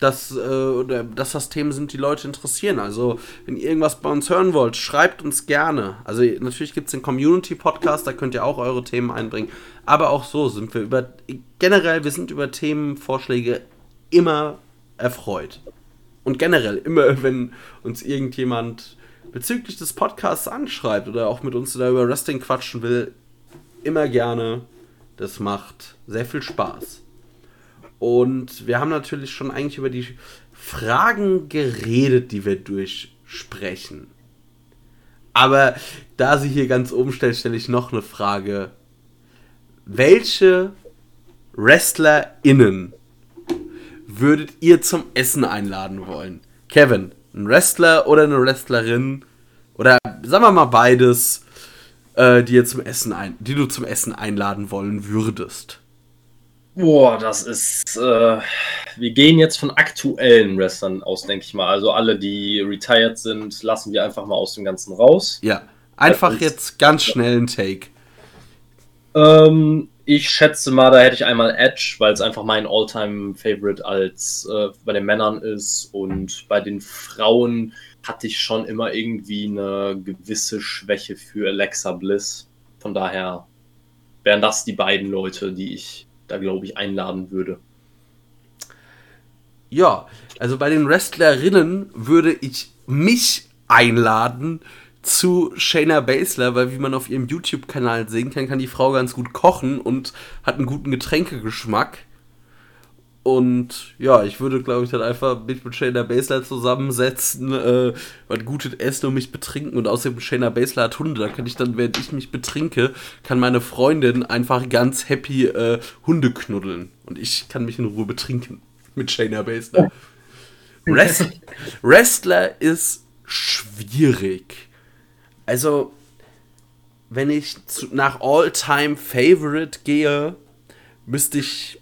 Speaker 1: dass, äh, dass das Themen sind, die Leute interessieren. Also, wenn ihr irgendwas bei uns hören wollt, schreibt uns gerne. Also, natürlich gibt es den Community-Podcast, da könnt ihr auch eure Themen einbringen. Aber auch so sind wir über, generell, wir sind über Themenvorschläge immer erfreut. Und generell, immer wenn uns irgendjemand bezüglich des Podcasts anschreibt oder auch mit uns da über Wrestling quatschen will, immer gerne. Das macht sehr viel Spaß. Und wir haben natürlich schon eigentlich über die Fragen geredet, die wir durchsprechen. Aber da sie hier ganz oben stellt, stelle ich noch eine Frage. Welche WrestlerInnen würdet ihr zum Essen einladen wollen? Kevin, ein Wrestler oder eine Wrestlerin? Oder sagen wir mal beides, äh, die, ihr zum Essen ein, die du zum Essen einladen wollen würdest?
Speaker 2: Boah, das ist. Äh, wir gehen jetzt von aktuellen Wrestlern aus, denke ich mal. Also alle, die retired sind, lassen wir einfach mal aus dem Ganzen raus.
Speaker 1: Ja, einfach jetzt ganz schnell ein Take.
Speaker 2: Ähm, ich schätze mal, da hätte ich einmal Edge, weil es einfach mein All-Time-Favorite als äh, bei den Männern ist. Und bei den Frauen hatte ich schon immer irgendwie eine gewisse Schwäche für Alexa Bliss. Von daher wären das die beiden Leute, die ich da, glaube ich, einladen würde.
Speaker 1: Ja, also bei den Wrestlerinnen würde ich mich einladen zu Shayna Baszler, weil wie man auf ihrem YouTube-Kanal sehen kann, kann die Frau ganz gut kochen und hat einen guten Getränkegeschmack. Und ja, ich würde, glaube ich, dann einfach mich mit Shayna Baszler zusammensetzen, äh, was Gutes essen und mich betrinken. Und außerdem Shayna Baszler hat Hunde. Da kann ich dann, während ich mich betrinke, kann meine Freundin einfach ganz happy äh, Hunde knuddeln. Und ich kann mich in Ruhe betrinken mit Shayna Baszler. Rest Wrestler ist schwierig. Also, wenn ich zu, nach All-Time Favorite gehe, müsste ich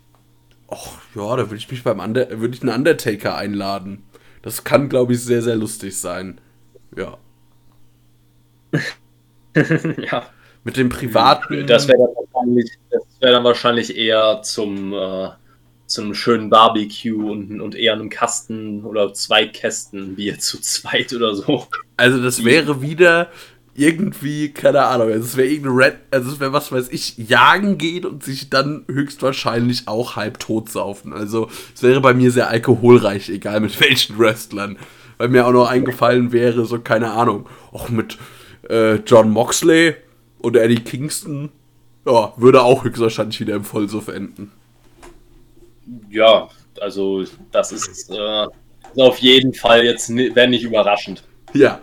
Speaker 1: ach ja, da würde ich mich beim Under würde ich einen Undertaker einladen. Das kann, glaube ich, sehr, sehr lustig sein. Ja. ja. Mit dem privaten.
Speaker 2: Das wäre dann wahrscheinlich, wär dann wahrscheinlich eher zum, äh, zum schönen Barbecue und, und eher einem Kasten oder zwei Kästen Bier zu zweit oder so.
Speaker 1: Also das wäre wieder irgendwie, keine Ahnung, also es wäre irgendein Red, also es wäre was weiß ich, jagen gehen und sich dann höchstwahrscheinlich auch halb tot saufen. Also es wäre bei mir sehr alkoholreich, egal mit welchen Wrestlern. Weil mir auch noch eingefallen wäre, so keine Ahnung, auch mit äh, John Moxley oder Eddie Kingston, ja, würde auch höchstwahrscheinlich wieder im Vollsuff enden.
Speaker 2: Ja, also das ist äh, auf jeden Fall jetzt, wäre nicht überraschend.
Speaker 1: Ja,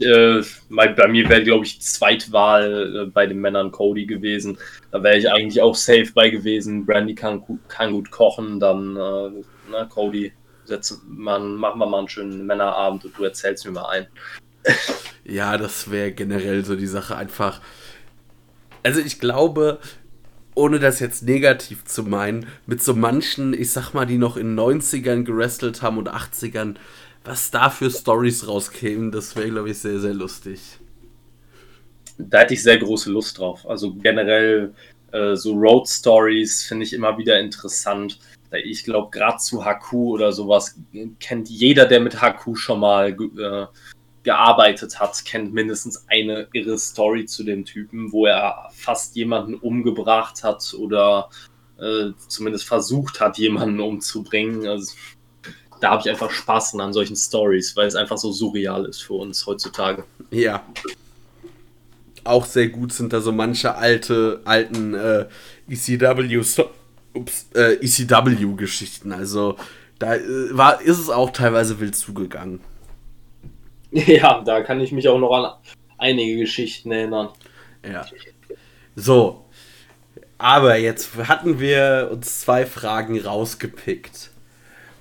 Speaker 2: äh, bei mir wäre, glaube ich, Zweitwahl äh, bei den Männern Cody gewesen. Da wäre ich eigentlich auch safe bei gewesen. Brandy kann, kann gut kochen, dann äh, na, Cody, setzen, man, machen wir mal einen schönen Männerabend und du erzählst mir mal ein.
Speaker 1: ja, das wäre generell so die Sache einfach. Also ich glaube, ohne das jetzt negativ zu meinen, mit so manchen, ich sag mal, die noch in 90ern gerestelt haben und 80ern, was da für Stories rauskämen, das wäre, glaube ich, sehr, sehr lustig.
Speaker 2: Da hätte ich sehr große Lust drauf. Also generell äh, so Road Stories finde ich immer wieder interessant. Ich glaube, gerade zu Haku oder sowas kennt jeder, der mit Haku schon mal äh, gearbeitet hat, kennt mindestens eine irre Story zu dem Typen, wo er fast jemanden umgebracht hat oder äh, zumindest versucht hat, jemanden umzubringen. Also da habe ich einfach Spaß an solchen Stories, weil es einfach so surreal ist für uns heutzutage.
Speaker 1: Ja. Auch sehr gut sind da so manche alte, alten äh, ECW, ups, äh, ECW-Geschichten. Also da äh, war, ist es auch teilweise wild zugegangen.
Speaker 2: Ja, da kann ich mich auch noch an einige Geschichten erinnern.
Speaker 1: Ja. So. Aber jetzt hatten wir uns zwei Fragen rausgepickt.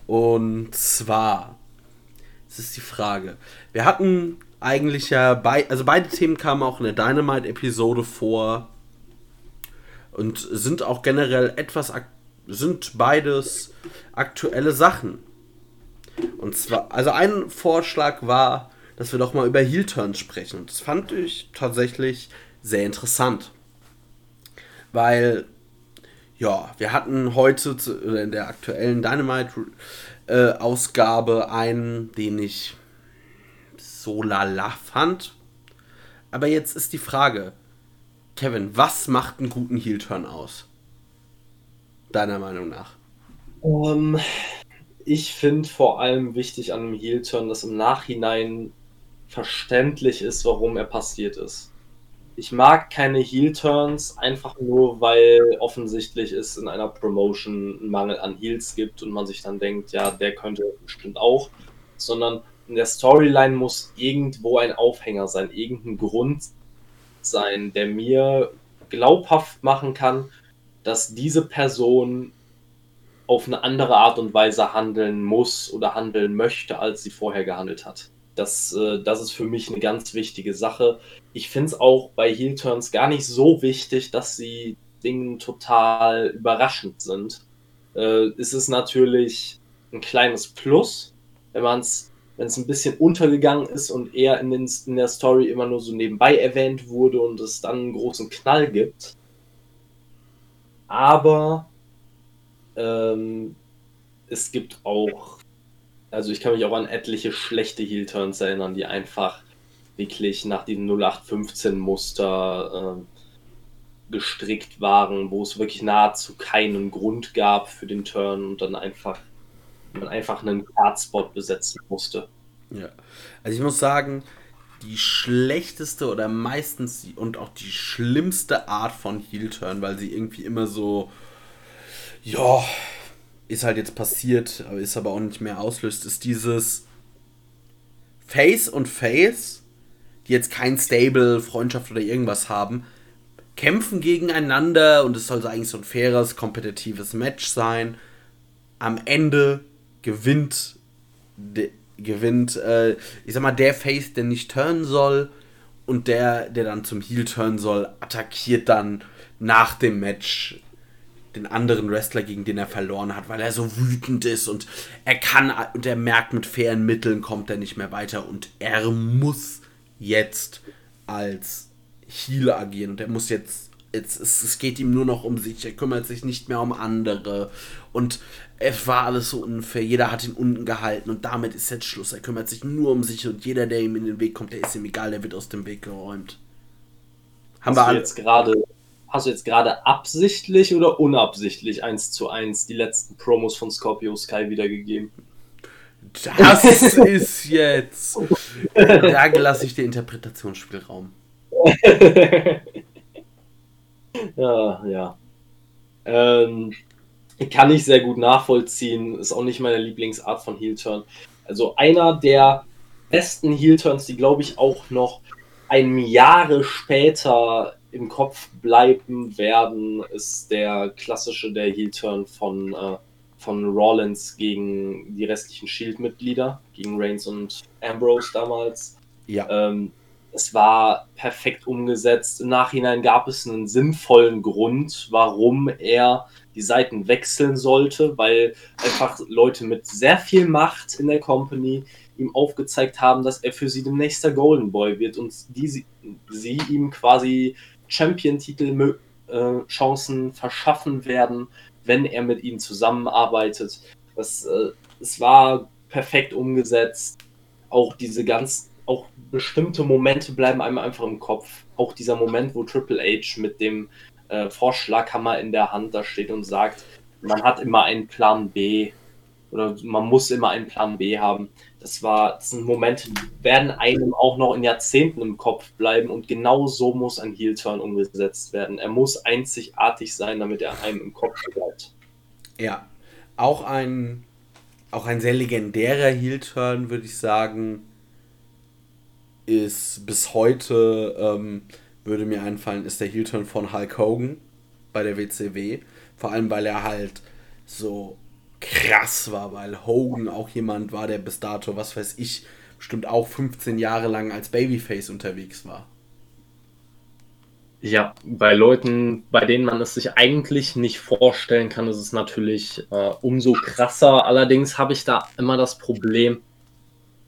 Speaker 1: Und zwar, das ist die Frage. Wir hatten eigentlich ja, bei, also beide Themen kamen auch in der Dynamite-Episode vor und sind auch generell etwas, sind beides aktuelle Sachen. Und zwar, also ein Vorschlag war, dass wir doch mal über Heel-Turns sprechen. Und das fand ich tatsächlich sehr interessant. Weil ja, wir hatten heute in der aktuellen Dynamite-Ausgabe äh, einen, den ich so lala fand. Aber jetzt ist die Frage, Kevin, was macht einen guten Heel-Turn aus? Deiner Meinung nach?
Speaker 2: Um, ähm, ich finde vor allem wichtig an einem Heel-Turn, dass im Nachhinein verständlich ist, warum er passiert ist ich mag keine Heel-Turns, einfach nur, weil offensichtlich es in einer Promotion einen Mangel an Heels gibt und man sich dann denkt, ja, der könnte bestimmt auch, sondern in der Storyline muss irgendwo ein Aufhänger sein, irgendein Grund sein, der mir glaubhaft machen kann, dass diese Person auf eine andere Art und Weise handeln muss oder handeln möchte, als sie vorher gehandelt hat. Das, äh, das ist für mich eine ganz wichtige Sache. Ich finde es auch bei Heel Turns gar nicht so wichtig, dass sie Dinge total überraschend sind. Äh, es ist natürlich ein kleines Plus, wenn man es wenn es ein bisschen untergegangen ist und eher in, den, in, der Story immer nur so nebenbei erwähnt wurde und es dann einen großen Knall gibt. Aber ähm, es gibt auch also ich kann mich auch an etliche schlechte Heel-Turns erinnern, die einfach wirklich nach diesem 0815-Muster äh, gestrickt waren, wo es wirklich nahezu keinen Grund gab für den Turn und dann einfach man einfach einen Cardspot besetzen musste.
Speaker 1: Ja, also ich muss sagen, die schlechteste oder meistens und auch die schlimmste Art von Heel-Turn, weil sie irgendwie immer so, ja, ist halt jetzt passiert, ist aber auch nicht mehr auslöst, ist dieses Face und Face, die jetzt kein Stable, Freundschaft oder irgendwas haben, kämpfen gegeneinander und es soll so eigentlich so ein faires, kompetitives Match sein. Am Ende gewinnt, de, gewinnt, äh, ich sag mal, der Face, der nicht turnen soll und der, der dann zum Heel turnen soll, attackiert dann nach dem Match den anderen Wrestler, gegen den er verloren hat, weil er so wütend ist und er kann und er merkt, mit fairen Mitteln kommt er nicht mehr weiter und er muss jetzt als Heel agieren. Und er muss jetzt, jetzt es, es geht ihm nur noch um sich, er kümmert sich nicht mehr um andere. Und es war alles so unfair, jeder hat ihn unten gehalten. Und damit ist jetzt Schluss, er kümmert sich nur um sich. Und jeder, der ihm in den Weg kommt, der ist ihm egal, der wird aus dem Weg geräumt.
Speaker 2: Haben Hast wir jetzt gerade hast du jetzt gerade absichtlich oder unabsichtlich eins zu eins die letzten Promos von Scorpio Sky wiedergegeben?
Speaker 1: Das ist jetzt. Da lasse ich dir Interpretationsspielraum.
Speaker 2: ja, ja. Ähm, kann ich sehr gut nachvollziehen. Ist auch nicht meine Lieblingsart von Heel-Turn. Also einer der besten Heel-Turns, die glaube ich auch noch ein Jahre später im Kopf bleiben werden, ist der klassische der Heel-Turn von, äh, von Rollins gegen die restlichen Shield-Mitglieder, gegen Reigns und Ambrose damals. Ja. Ähm, es war perfekt umgesetzt. Im Nachhinein gab es einen sinnvollen Grund, warum er die Seiten wechseln sollte, weil einfach Leute mit sehr viel Macht in der Company ihm aufgezeigt haben, dass er für sie der nächste Golden Boy wird und die sie, sie ihm quasi Champion-Titel-Chancen äh, verschaffen werden, wenn er mit ihnen zusammenarbeitet. Das, äh, es war perfekt umgesetzt. Auch diese ganz, auch bestimmte Momente bleiben einem einfach im Kopf. Auch dieser Moment, wo Triple H mit dem äh, Vorschlaghammer in der Hand da steht und sagt, man hat immer einen Plan B oder man muss immer einen Plan B haben. Das war, das sind Momente, die werden einem auch noch in Jahrzehnten im Kopf bleiben und genau so muss ein Heel-Turn umgesetzt werden. Er muss einzigartig sein, damit er einem im Kopf bleibt.
Speaker 1: Ja, auch ein, auch ein sehr legendärer Heel-Turn, würde ich sagen, ist bis heute, ähm, würde mir einfallen, ist der Heel-Turn von Hulk Hogan bei der WCW. Vor allem, weil er halt so krass war, weil Hogan auch jemand war, der bis dato, was weiß ich, bestimmt auch 15 Jahre lang als Babyface unterwegs war.
Speaker 2: Ja, bei Leuten, bei denen man es sich eigentlich nicht vorstellen kann, ist es natürlich äh, umso krasser. Allerdings habe ich da immer das Problem,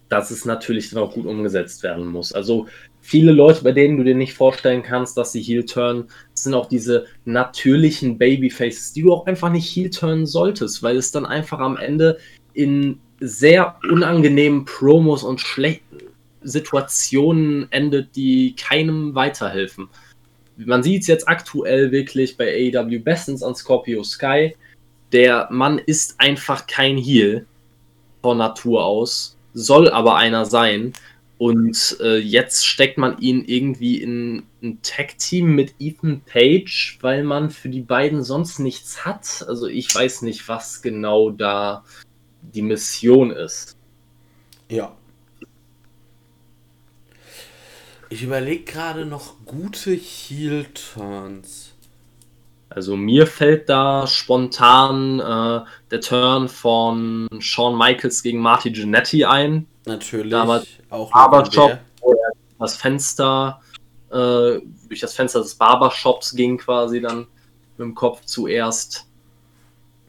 Speaker 2: dass es natürlich dann auch gut umgesetzt werden muss. Also viele Leute, bei denen du dir nicht vorstellen kannst, dass sie Heel turn, sind auch diese natürlichen Babyfaces, die du auch einfach nicht Heel turnen solltest, weil es dann einfach am Ende in sehr unangenehmen Promos und schlechten Situationen endet, die keinem weiterhelfen. Man sieht es jetzt aktuell wirklich bei AEW bestens an Scorpio Sky. Der Mann ist einfach kein Heel von Natur aus, soll aber einer sein. Und äh, jetzt steckt man ihn irgendwie in ein Tag-Team mit Ethan Page, weil man für die beiden sonst nichts hat. Also ich weiß nicht, was genau da die Mission ist.
Speaker 1: Ja. Ich überlege gerade noch gute Heel-Turns.
Speaker 2: Also mir fällt da spontan äh, der Turn von Shawn Michaels gegen Marty Jannetty ein.
Speaker 1: Natürlich.
Speaker 2: Damals auch Barbershop, wo er das Fenster, äh, durch das Fenster des Barbershops ging quasi dann mit dem Kopf zuerst.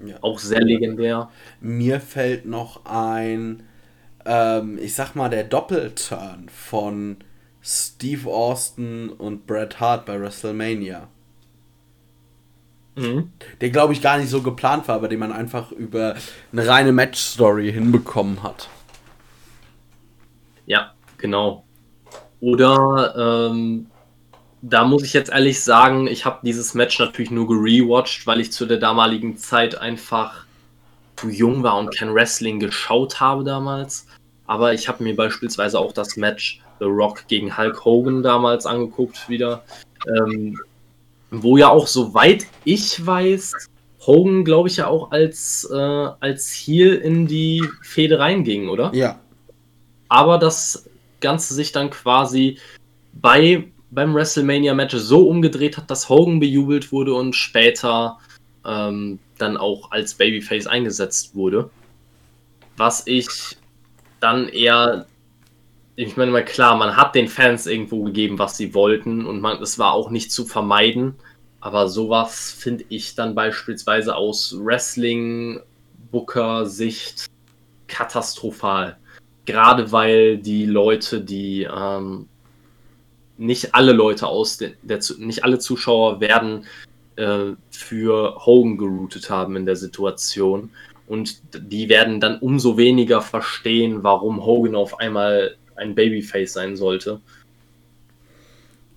Speaker 2: Ja. Auch sehr legendär.
Speaker 1: Mir fällt noch ein, ähm, ich sag mal, der Doppelturn von Steve Austin und Bret Hart bei WrestleMania. Mhm. Der, glaube ich, gar nicht so geplant war, aber den man einfach über eine reine Match-Story hinbekommen hat.
Speaker 2: Ja, genau. Oder ähm, da muss ich jetzt ehrlich sagen, ich habe dieses Match natürlich nur gerewatcht, weil ich zu der damaligen Zeit einfach zu jung war und kein Wrestling geschaut habe damals. Aber ich habe mir beispielsweise auch das Match The Rock gegen Hulk Hogan damals angeguckt wieder. Ähm, wo ja auch, soweit ich weiß, Hogan, glaube ich, ja auch als, äh, als Heel in die Fehde reinging, oder?
Speaker 1: Ja.
Speaker 2: Aber das Ganze sich dann quasi bei, beim WrestleMania-Match so umgedreht hat, dass Hogan bejubelt wurde und später ähm, dann auch als Babyface eingesetzt wurde. Was ich dann eher, ich meine mal klar, man hat den Fans irgendwo gegeben, was sie wollten und man, es war auch nicht zu vermeiden. Aber sowas finde ich dann beispielsweise aus Wrestling-Booker-Sicht katastrophal. Gerade weil die Leute, die ähm, nicht alle Leute aus der, der, nicht alle Zuschauer werden äh, für Hogan geroutet haben in der Situation. Und die werden dann umso weniger verstehen, warum Hogan auf einmal ein Babyface sein sollte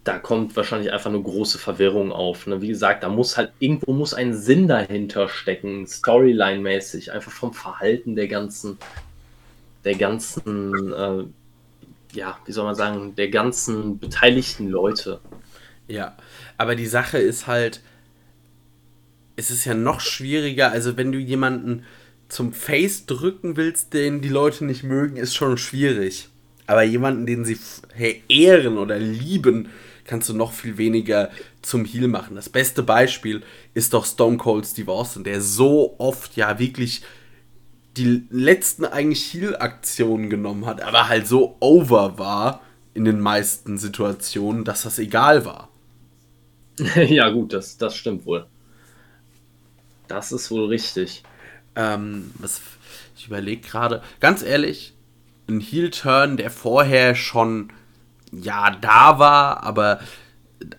Speaker 2: da kommt wahrscheinlich einfach eine große Verwirrung auf. Ne? Wie gesagt, da muss halt irgendwo muss ein Sinn dahinter stecken, Storyline-mäßig, einfach vom Verhalten der ganzen, der ganzen, äh, ja, wie soll man sagen, der ganzen beteiligten Leute.
Speaker 1: Ja, aber die Sache ist halt, es ist ja noch schwieriger, also wenn du jemanden zum Face drücken willst, den die Leute nicht mögen, ist schon schwierig. Aber jemanden, den sie ehren oder lieben, kannst du noch viel weniger zum Heal machen. Das beste Beispiel ist doch Stone Cold Steve Austin, der so oft ja wirklich die letzten eigentlich Heal-Aktionen genommen hat, aber halt so over war in den meisten Situationen, dass das egal war.
Speaker 2: ja, gut, das, das stimmt wohl. Das ist wohl richtig.
Speaker 1: Ähm, was, ich überlege gerade, ganz ehrlich, ein Heel-Turn, der vorher schon ja da war, aber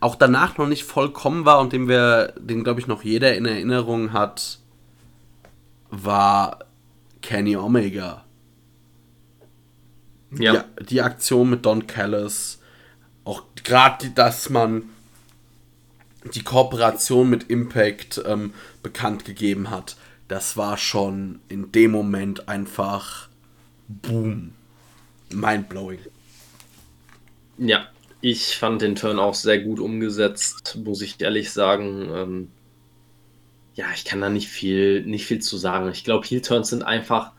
Speaker 1: auch danach noch nicht vollkommen war und den wir, den glaube ich noch jeder in Erinnerung hat, war Kenny Omega. Ja. ja die Aktion mit Don Callis, auch gerade, dass man die Kooperation mit Impact ähm, bekannt gegeben hat, das war schon in dem Moment einfach boom. Mindblowing.
Speaker 2: Ja, ich fand den Turn auch sehr gut umgesetzt, muss ich ehrlich sagen. Ähm, ja, ich kann da nicht viel, nicht viel zu sagen. Ich glaube, Heel-Turns sind einfach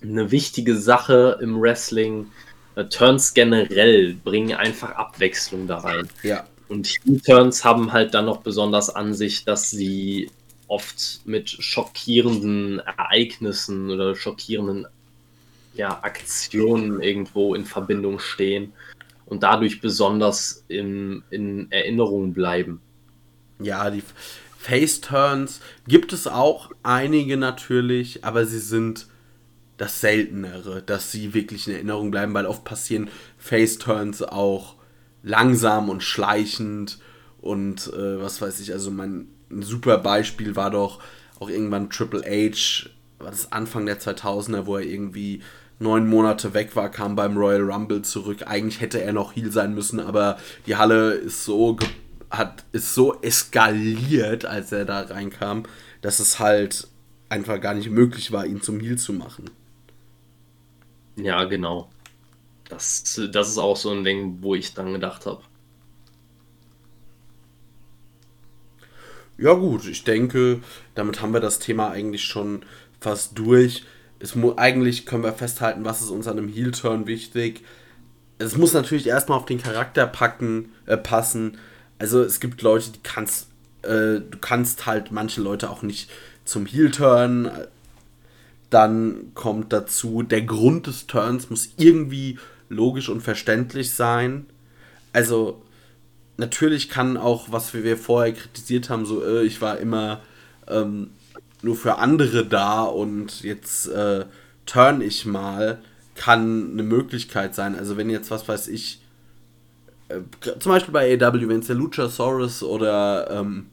Speaker 2: eine wichtige Sache im Wrestling. Äh, Turns generell bringen einfach Abwechslung da rein.
Speaker 1: Ja.
Speaker 2: Und Heel-Turns haben halt dann noch besonders an sich, dass sie oft mit schockierenden Ereignissen oder schockierenden ja, Aktionen irgendwo in Verbindung stehen und dadurch besonders in, in Erinnerung bleiben.
Speaker 1: Ja, die Face-Turns gibt es auch einige natürlich, aber sie sind das Seltenere, dass sie wirklich in Erinnerung bleiben, weil oft passieren Face-Turns auch langsam und schleichend und äh, was weiß ich, also mein ein super Beispiel war doch auch irgendwann Triple H, war das Anfang der 2000er, wo er irgendwie neun Monate weg war, kam beim Royal Rumble zurück. Eigentlich hätte er noch Heal sein müssen, aber die Halle ist so hat ist so eskaliert, als er da reinkam, dass es halt einfach gar nicht möglich war, ihn zum Heal zu machen.
Speaker 2: Ja, genau. Das, das ist auch so ein Ding, wo ich dann gedacht habe.
Speaker 1: Ja gut, ich denke, damit haben wir das Thema eigentlich schon fast durch es eigentlich können wir festhalten, was ist uns an einem Heel-Turn wichtig. Es muss natürlich erstmal auf den Charakter packen, äh, passen. Also es gibt Leute, die kannst, äh, du kannst halt manche Leute auch nicht zum Heel-Turn. Dann kommt dazu, der Grund des Turns muss irgendwie logisch und verständlich sein. Also natürlich kann auch, was wir vorher kritisiert haben, so, äh, ich war immer ähm, nur für andere da und jetzt äh, turn ich mal, kann eine Möglichkeit sein. Also wenn jetzt, was weiß ich, äh, zum Beispiel bei AW, wenn es der Luchasaurus oder ähm,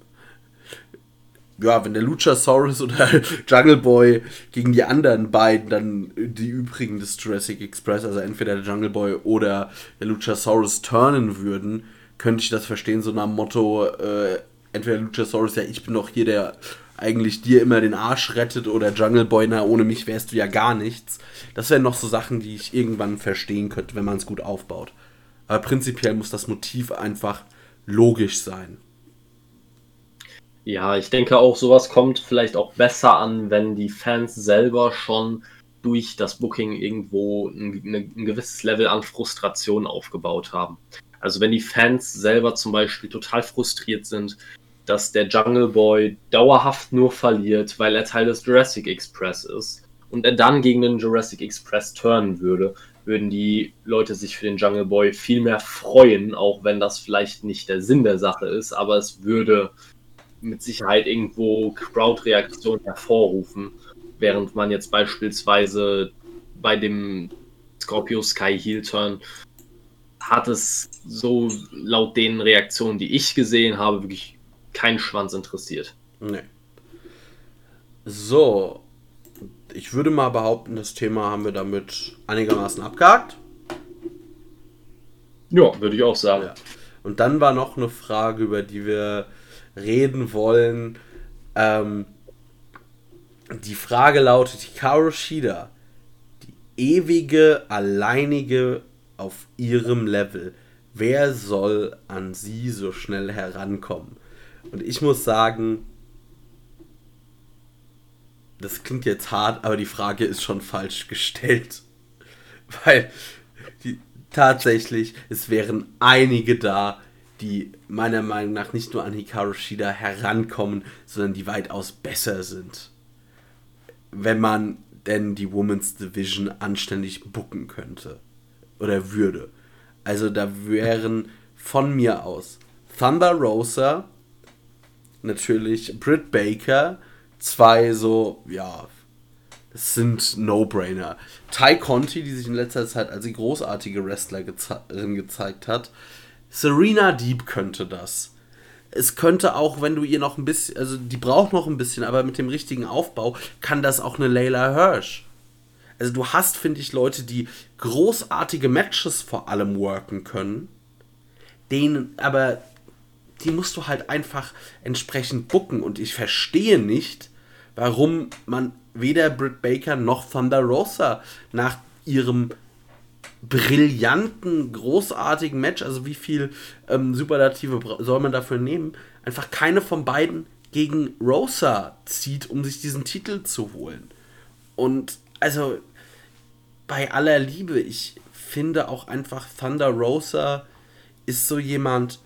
Speaker 1: ja, wenn der Luchasaurus oder Jungle Boy gegen die anderen beiden, dann die übrigen des Jurassic Express, also entweder der Jungle Boy oder der Luchasaurus turnen würden, könnte ich das verstehen, so nach dem Motto, äh, entweder Luchasaurus, ja, ich bin doch hier der eigentlich dir immer den Arsch rettet oder Jungle Boy, na, ohne mich wärst du ja gar nichts. Das wären noch so Sachen, die ich irgendwann verstehen könnte, wenn man es gut aufbaut. Aber prinzipiell muss das Motiv einfach logisch sein.
Speaker 2: Ja, ich denke auch, sowas kommt vielleicht auch besser an, wenn die Fans selber schon durch das Booking irgendwo ein, ein, gewisses Level an Frustration aufgebaut haben. Also wenn die Fans selber zum Beispiel total frustriert sind, dass der Jungle Boy dauerhaft nur verliert, weil er Teil des Jurassic Express ist und er dann gegen den Jurassic Express turnen würde, würden die Leute sich für den Jungle Boy viel mehr freuen, auch wenn das vielleicht nicht der Sinn der Sache ist, aber es würde mit Sicherheit irgendwo Crowd-Reaktionen hervorrufen, während man jetzt beispielsweise bei dem Scorpio Sky Heel Turn hat es so laut den Reaktionen, die ich gesehen habe, wirklich keinen Schwanz interessiert. Nee.
Speaker 1: So, ich würde mal behaupten, das Thema haben wir damit einigermaßen abgehakt.
Speaker 2: Ja, würde ich auch sagen. Ja.
Speaker 1: Und dann war noch eine Frage, über die wir reden wollen. Ähm, die Frage lautet: Hikaru Shida, die ewige, alleinige auf ihrem Level. Wer soll an sie so schnell herankommen? Und ich muss sagen, das klingt jetzt hart, aber die Frage ist schon falsch gestellt. Weil die, tatsächlich, es wären einige da, die meiner Meinung nach nicht nur an Hikaru Shida herankommen, sondern die weitaus besser sind. Wenn man denn die Women's Division anständig bucken könnte. Oder würde. Also da wären von mir aus Thunder Rosa, natürlich Britt Baker, zwei so, ja, das sind No-Brainer. Ty Conti, die sich in letzter Zeit als die großartige Wrestlerin gezeigt hat, Serena Deep könnte das. Es könnte auch, wenn du ihr noch ein bisschen, also die braucht noch ein bisschen, aber mit dem richtigen Aufbau kann das auch eine Layla Hirsch. Also du hast, finde ich, Leute, die großartige Matches vor allem worken können, denen aber die musst du halt einfach entsprechend bucken und ich verstehe nicht, warum man weder Britt Baker noch Thunder Rosa nach ihrem brillanten, großartigen Match, also wie viel ähm, Superlative soll man dafür nehmen, einfach keine von beiden gegen Rosa zieht, um sich diesen Titel zu holen. Und also bei aller Liebe, ich finde auch einfach Thunder Rosa ist so jemand,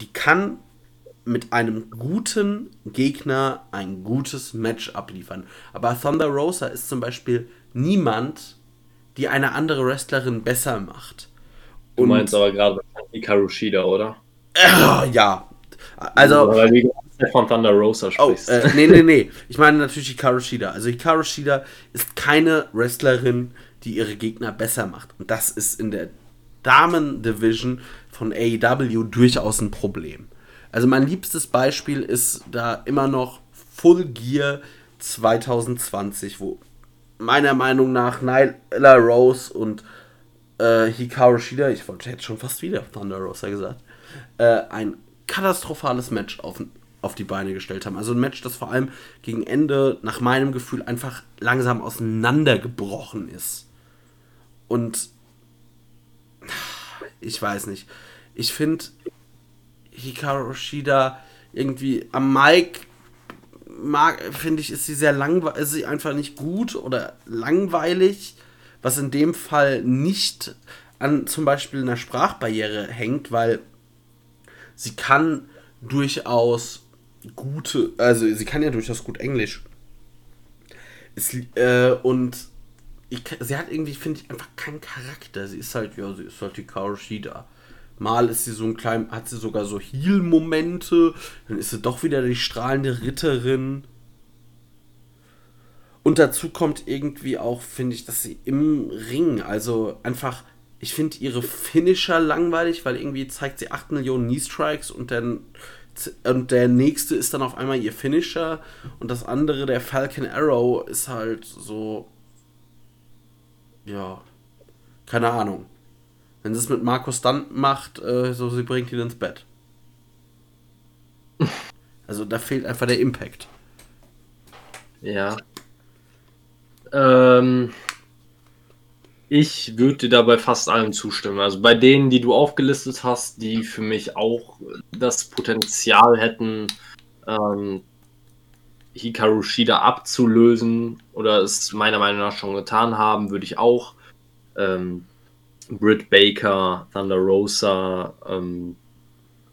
Speaker 1: die kann mit einem guten Gegner ein gutes Match abliefern. Aber Thunder Rosa ist zum Beispiel niemand, die eine andere Wrestlerin besser macht.
Speaker 2: Und du meinst aber gerade Hikaru Shida, oder?
Speaker 1: Äh, ja. Also. Weil du
Speaker 2: von Thunder Rosa
Speaker 1: sprichst. Oh, äh, nee, nee, nee. Ich meine natürlich Hikaru Shida. Also Hikaru Shida ist keine Wrestlerin, die ihre Gegner besser macht. Und das ist in der Damen-Division von AEW durchaus ein Problem. Also mein liebstes Beispiel ist da immer noch Full Gear 2020, wo meiner Meinung nach Nyla Rose und äh, Hikaru Shida, ich wollte jetzt schon fast wieder Thunder Rosa gesagt, äh, ein katastrophales Match auf, auf die Beine gestellt haben. Also ein Match, das vor allem gegen Ende nach meinem Gefühl einfach langsam auseinandergebrochen ist. Und ich weiß nicht. Ich finde Hikaru Shida irgendwie am mag, finde ich, ist sie sehr langweilig, ist sie einfach nicht gut oder langweilig, was in dem Fall nicht an zum Beispiel einer Sprachbarriere hängt, weil sie kann durchaus gute, also sie kann ja durchaus gut Englisch. Es, äh, und ich, sie hat irgendwie, finde ich, einfach keinen Charakter. Sie ist halt, ja, sie ist halt die Shida. Mal ist sie so ein klein, hat sie sogar so Heal-Momente, dann ist sie doch wieder die strahlende Ritterin. Und dazu kommt irgendwie auch, finde ich, dass sie im Ring, also einfach, ich finde ihre Finisher langweilig, weil irgendwie zeigt sie 8 Millionen Knee-Strikes und dann und der nächste ist dann auf einmal ihr Finisher und das andere, der Falcon Arrow, ist halt so. Ja. Keine Ahnung. Wenn sie es mit Markus dann macht, äh, so sie bringt ihn ins Bett. Also da fehlt einfach der Impact.
Speaker 2: Ja. Ähm, ich würde dir dabei fast allen zustimmen. Also bei denen, die du aufgelistet hast, die für mich auch das Potenzial hätten, ähm, Hikaru Shida abzulösen oder es meiner Meinung nach schon getan haben, würde ich auch ähm, Britt Baker, Thunder Rosa, ähm,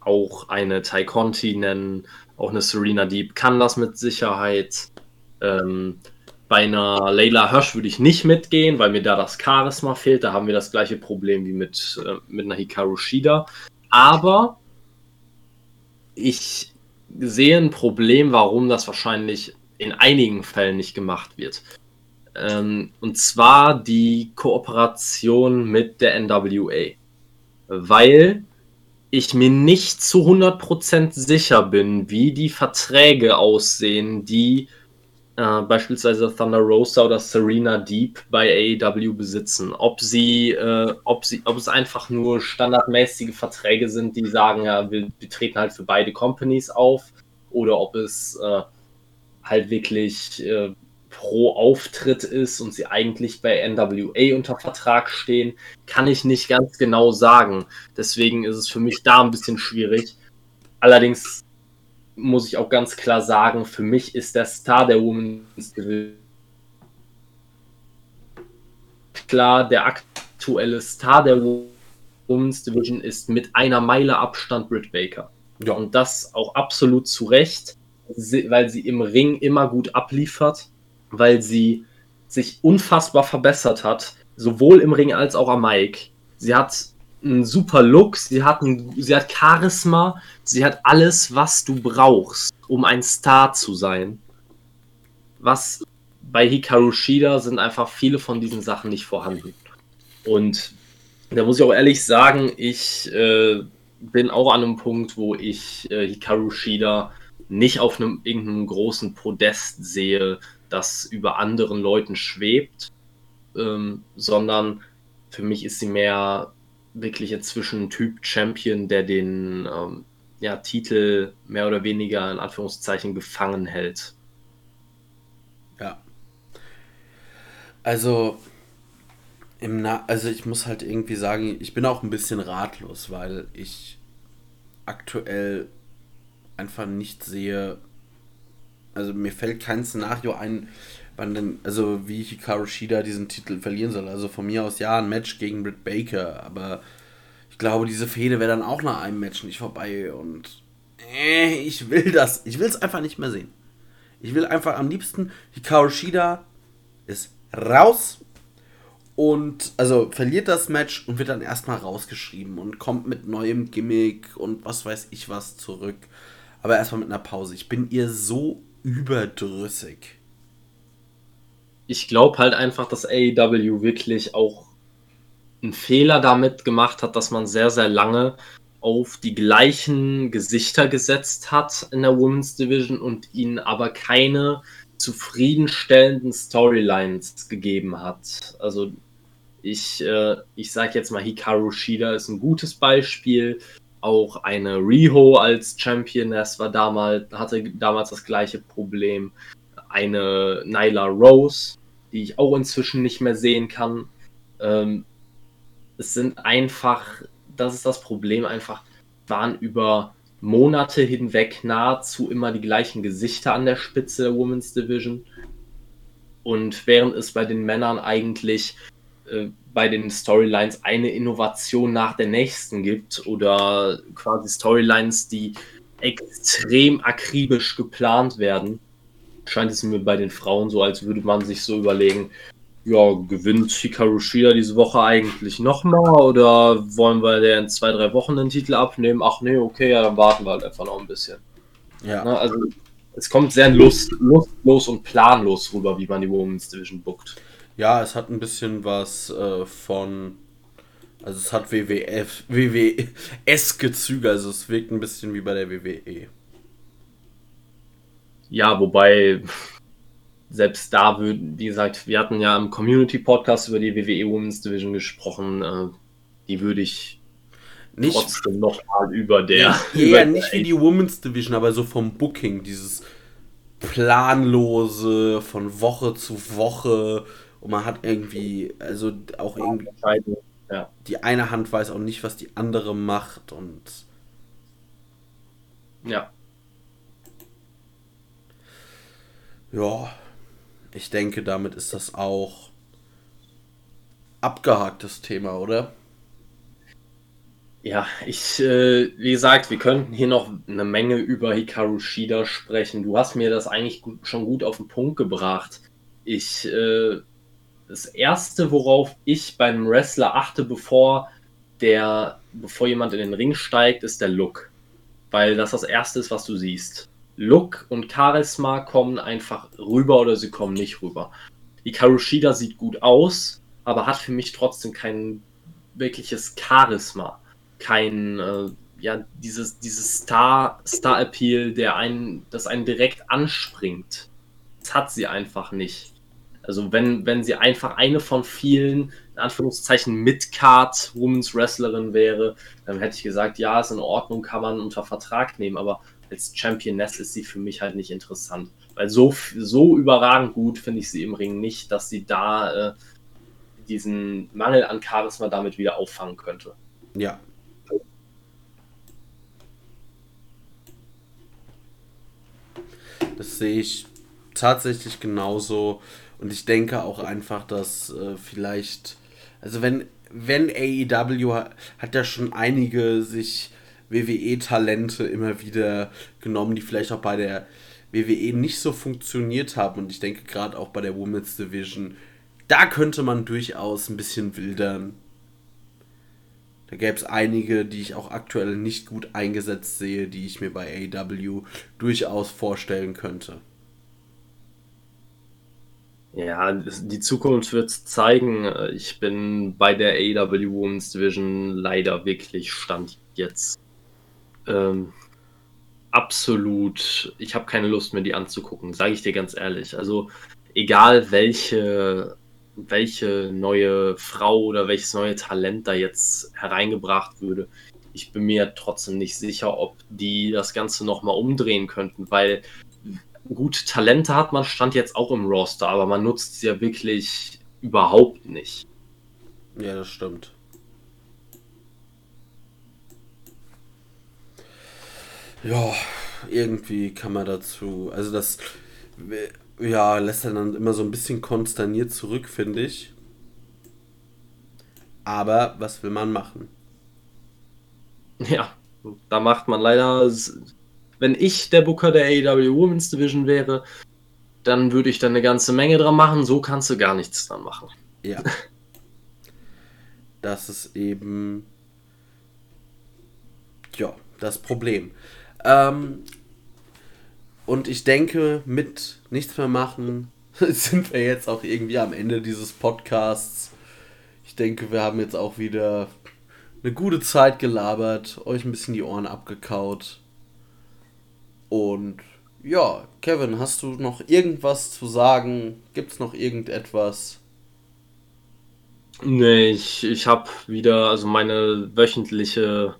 Speaker 2: auch eine Ty Conti nennen, auch eine Serena Deep kann das mit Sicherheit. Ähm, bei einer Layla Hirsch würde ich nicht mitgehen, weil mir da das Charisma fehlt. Da haben wir das gleiche Problem wie mit, äh, mit einer Hikaru Shida. Aber ich sehe ein Problem, warum das wahrscheinlich in einigen Fällen nicht gemacht wird. Ähm, und zwar die Kooperation mit der NWA. Weil ich mir nicht zu 100% sicher bin, wie die Verträge aussehen, die äh, beispielsweise Thunder Rosa oder Serena Deep bei AEW besitzen. Ob sie, äh, ob sie, ob es einfach nur standardmäßige Verträge sind, die sagen, ja, wir, wir treten halt für beide Companies auf, oder ob es äh, halt wirklich äh, pro Auftritt ist und sie eigentlich bei NWA unter Vertrag stehen, kann ich nicht ganz genau sagen. Deswegen ist es für mich da ein bisschen schwierig. Allerdings muss ich auch ganz klar sagen, für mich ist der Star der Women's Division klar, der aktuelle Star der Women's Division ist mit einer Meile Abstand Britt Baker. Ja. Und das auch absolut zu Recht, weil sie im Ring immer gut abliefert, weil sie sich unfassbar verbessert hat, sowohl im Ring als auch am Mic. Sie hat einen super Look, sie hat, ein, sie hat Charisma, sie hat alles, was du brauchst, um ein Star zu sein. Was bei Hikaru Shida sind einfach viele von diesen Sachen nicht vorhanden. Und da muss ich auch ehrlich sagen, ich äh, bin auch an einem Punkt, wo ich äh, Hikaru Shida nicht auf einem irgendeinem großen Podest sehe, das über anderen Leuten schwebt, ähm, sondern für mich ist sie mehr wirklich inzwischen ein Typ Champion, der den ähm, ja, Titel mehr oder weniger in Anführungszeichen gefangen hält.
Speaker 1: Ja. Also, im Na also ich muss halt irgendwie sagen, ich bin auch ein bisschen ratlos, weil ich aktuell einfach nicht sehe, also mir fällt kein Szenario ein, wann denn, also wie Hikaru Shida diesen Titel verlieren soll. Also von mir aus ja ein Match gegen Britt Baker, aber ich glaube, diese Fehde wäre dann auch nach einem Match nicht vorbei und äh, ich will das, ich will es einfach nicht mehr sehen. Ich will einfach am liebsten Hikaru Shida ist raus und also verliert das Match und wird dann erstmal rausgeschrieben und kommt mit neuem Gimmick und was weiß ich was zurück. Aber erstmal mit einer Pause. Ich bin ihr so überdrüssig
Speaker 2: ich glaube halt einfach, dass AEW wirklich auch einen Fehler damit gemacht hat, dass man sehr, sehr lange auf die gleichen Gesichter gesetzt hat in der Women's Division und ihnen aber keine zufriedenstellenden Storylines gegeben hat. Also ich, äh, ich sage jetzt mal, Hikaru Shida ist ein gutes Beispiel. Auch eine Riho als Championess war damals, hatte damals das gleiche Problem. Eine Nyla Rose die ich auch inzwischen nicht mehr sehen kann. Ähm, es sind einfach, das ist das Problem, einfach waren über Monate hinweg nahezu immer die gleichen Gesichter an der Spitze der Women's Division. Und während es bei den Männern eigentlich äh, bei den Storylines eine Innovation nach der nächsten gibt oder quasi Storylines, die extrem akribisch geplant werden, scheint es mir bei den Frauen so, als würde man sich so überlegen, ja, gewinnt Hikaru Shida diese Woche eigentlich nochmal oder wollen wir der in zwei, drei Wochen den Titel abnehmen? Ach nee, okay, ja, dann warten wir halt einfach noch ein bisschen. Ja. Na, also es kommt sehr lust, lustlos und planlos rüber, wie man die Women's Division bookt.
Speaker 1: Ja, es hat ein bisschen was äh, von. Also es hat WWF, WWS-Gezüge, also es wirkt ein bisschen wie bei der WWE.
Speaker 2: Ja, wobei selbst da wie gesagt, wir hatten ja im Community-Podcast über die WWE Women's Division gesprochen. Äh, die würde ich nicht, trotzdem nochmal über der.
Speaker 1: Über nicht wie die Women's Division, aber so vom Booking, dieses planlose von Woche zu Woche und man hat irgendwie, also auch irgendwie. Ja. Die eine Hand weiß auch nicht, was die andere macht und.
Speaker 2: Ja.
Speaker 1: Ja, ich denke, damit ist das auch abgehaktes Thema, oder?
Speaker 2: Ja, ich, äh, wie gesagt, wir könnten hier noch eine Menge über Hikaru Shida sprechen. Du hast mir das eigentlich gut, schon gut auf den Punkt gebracht. Ich, äh, das erste, worauf ich beim Wrestler achte, bevor der, bevor jemand in den Ring steigt, ist der Look. Weil das das erste ist, was du siehst. Look und Charisma kommen einfach rüber oder sie kommen nicht rüber. Hikaru Shida sieht gut aus, aber hat für mich trotzdem kein wirkliches Charisma kein, äh, ja, dieses, dieses Star, Star-Appeal, der einen, das einen direkt anspringt. Das hat sie einfach nicht. Also wenn, wenn sie einfach eine von vielen, in Anführungszeichen, Mid-Card Women's Wrestlerin wäre, dann hätte ich gesagt, ja, ist in Ordnung, kann man unter Vertrag nehmen, aber als Championess ist sie für mich halt nicht interessant. Weil so, so überragend gut finde ich sie im Ring nicht, dass sie da äh, diesen Mangel an Charisma damit wieder auffangen könnte.
Speaker 1: Ja, Das sehe ich tatsächlich genauso. Und ich denke auch einfach, dass äh, vielleicht, also wenn, wenn AEW hat, hat ja schon einige sich WWE-Talente immer wieder genommen, die vielleicht auch bei der WWE nicht so funktioniert haben. Und ich denke gerade auch bei der Women's Division, da könnte man durchaus ein bisschen wildern. Da gäbe es einige, die ich auch aktuell nicht gut eingesetzt sehe, die ich mir bei AW durchaus vorstellen könnte.
Speaker 2: Ja, die Zukunft wird es zeigen. Ich bin bei der AW Women's Division leider wirklich Stand jetzt ähm, absolut. Ich habe keine Lust mehr, die anzugucken, sage ich dir ganz ehrlich. Also, egal welche welche neue Frau oder welches neue Talent da jetzt hereingebracht würde. Ich bin mir trotzdem nicht sicher, ob die das Ganze nochmal umdrehen könnten, weil gute Talente hat man stand jetzt auch im Roster, aber man nutzt sie ja wirklich überhaupt nicht.
Speaker 1: Ja, das stimmt. Ja, irgendwie kann man dazu, also das ja, lässt er dann immer so ein bisschen konsterniert zurück, finde ich. Aber was will man machen?
Speaker 2: Ja, da macht man leider. Wenn ich der Booker der AEW Women's Division wäre, dann würde ich da eine ganze Menge dran machen. So kannst du gar nichts dran machen.
Speaker 1: Ja. das ist eben. Ja, das Problem. Ähm, und ich denke, mit nichts mehr machen sind wir jetzt auch irgendwie am Ende dieses Podcasts. Ich denke, wir haben jetzt auch wieder eine gute Zeit gelabert, euch ein bisschen die Ohren abgekaut. Und ja, Kevin, hast du noch irgendwas zu sagen? Gibt es noch irgendetwas?
Speaker 2: Nee, ich, ich habe wieder, also meine wöchentliche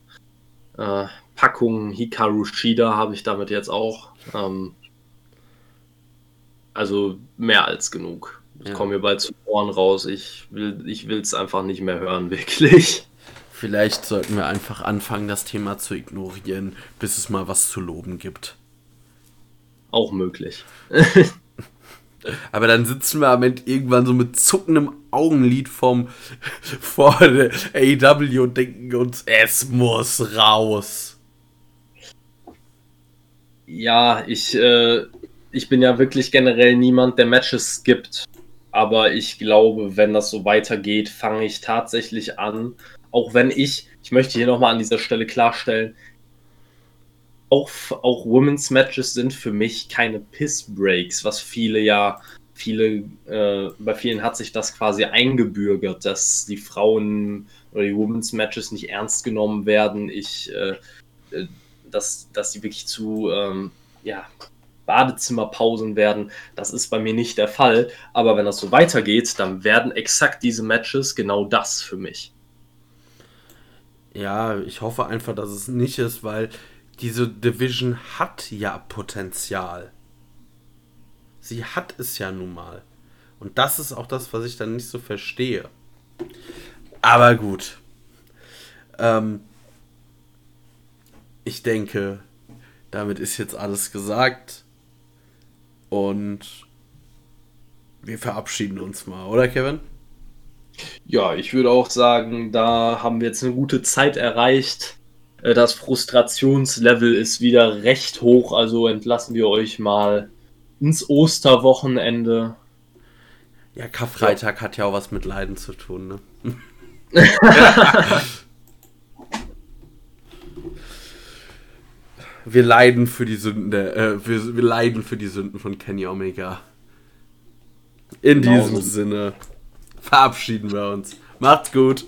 Speaker 2: äh, Packung Hikaru Shida habe ich damit jetzt auch. Ähm, also mehr als genug. Ich ja. komme mir bald zu Ohren raus. Ich will ich es einfach nicht mehr hören, wirklich.
Speaker 1: Vielleicht sollten wir einfach anfangen, das Thema zu ignorieren, bis es mal was zu loben gibt.
Speaker 2: Auch möglich.
Speaker 1: Aber dann sitzen wir am Ende irgendwann so mit zuckendem Augenlid vom, vor der AEW und denken uns, es muss raus
Speaker 2: ja, ich, äh, ich bin ja wirklich generell niemand, der Matches skippt. Aber ich glaube, wenn das so weitergeht, fange ich tatsächlich an. Auch wenn ich, ich möchte hier nochmal an dieser Stelle klarstellen, auch, auch Women's Matches sind für mich keine Piss Breaks, was viele ja, viele, äh, bei vielen hat sich das quasi eingebürgert, dass die Frauen oder die Women's Matches nicht ernst genommen werden. Ich, äh, äh dass, dass die wirklich zu ähm, ja, Badezimmerpausen werden. Das ist bei mir nicht der Fall. Aber wenn das so weitergeht, dann werden exakt diese Matches genau das für mich.
Speaker 1: Ja, ich hoffe einfach, dass es nicht ist, weil diese Division hat ja Potenzial. Sie hat es ja nun mal. Und das ist auch das, was ich dann nicht so verstehe. Aber gut. Ähm, ich denke, damit ist jetzt alles gesagt. Und wir verabschieden uns mal, oder Kevin?
Speaker 2: Ja, ich würde auch sagen, da haben wir jetzt eine gute Zeit erreicht. Äh, das Frustrationslevel ist wieder recht hoch, also entlassen wir euch mal ins Osterwochenende.
Speaker 1: Ja, Karfreitag ja. hat ja auch was mit Leiden zu tun, ne? wir leiden für die Sünden der, äh, wir, wir leiden für die Sünden von Kenny Omega. In genau diesem. Sinne verabschieden wir uns. Macht's gut.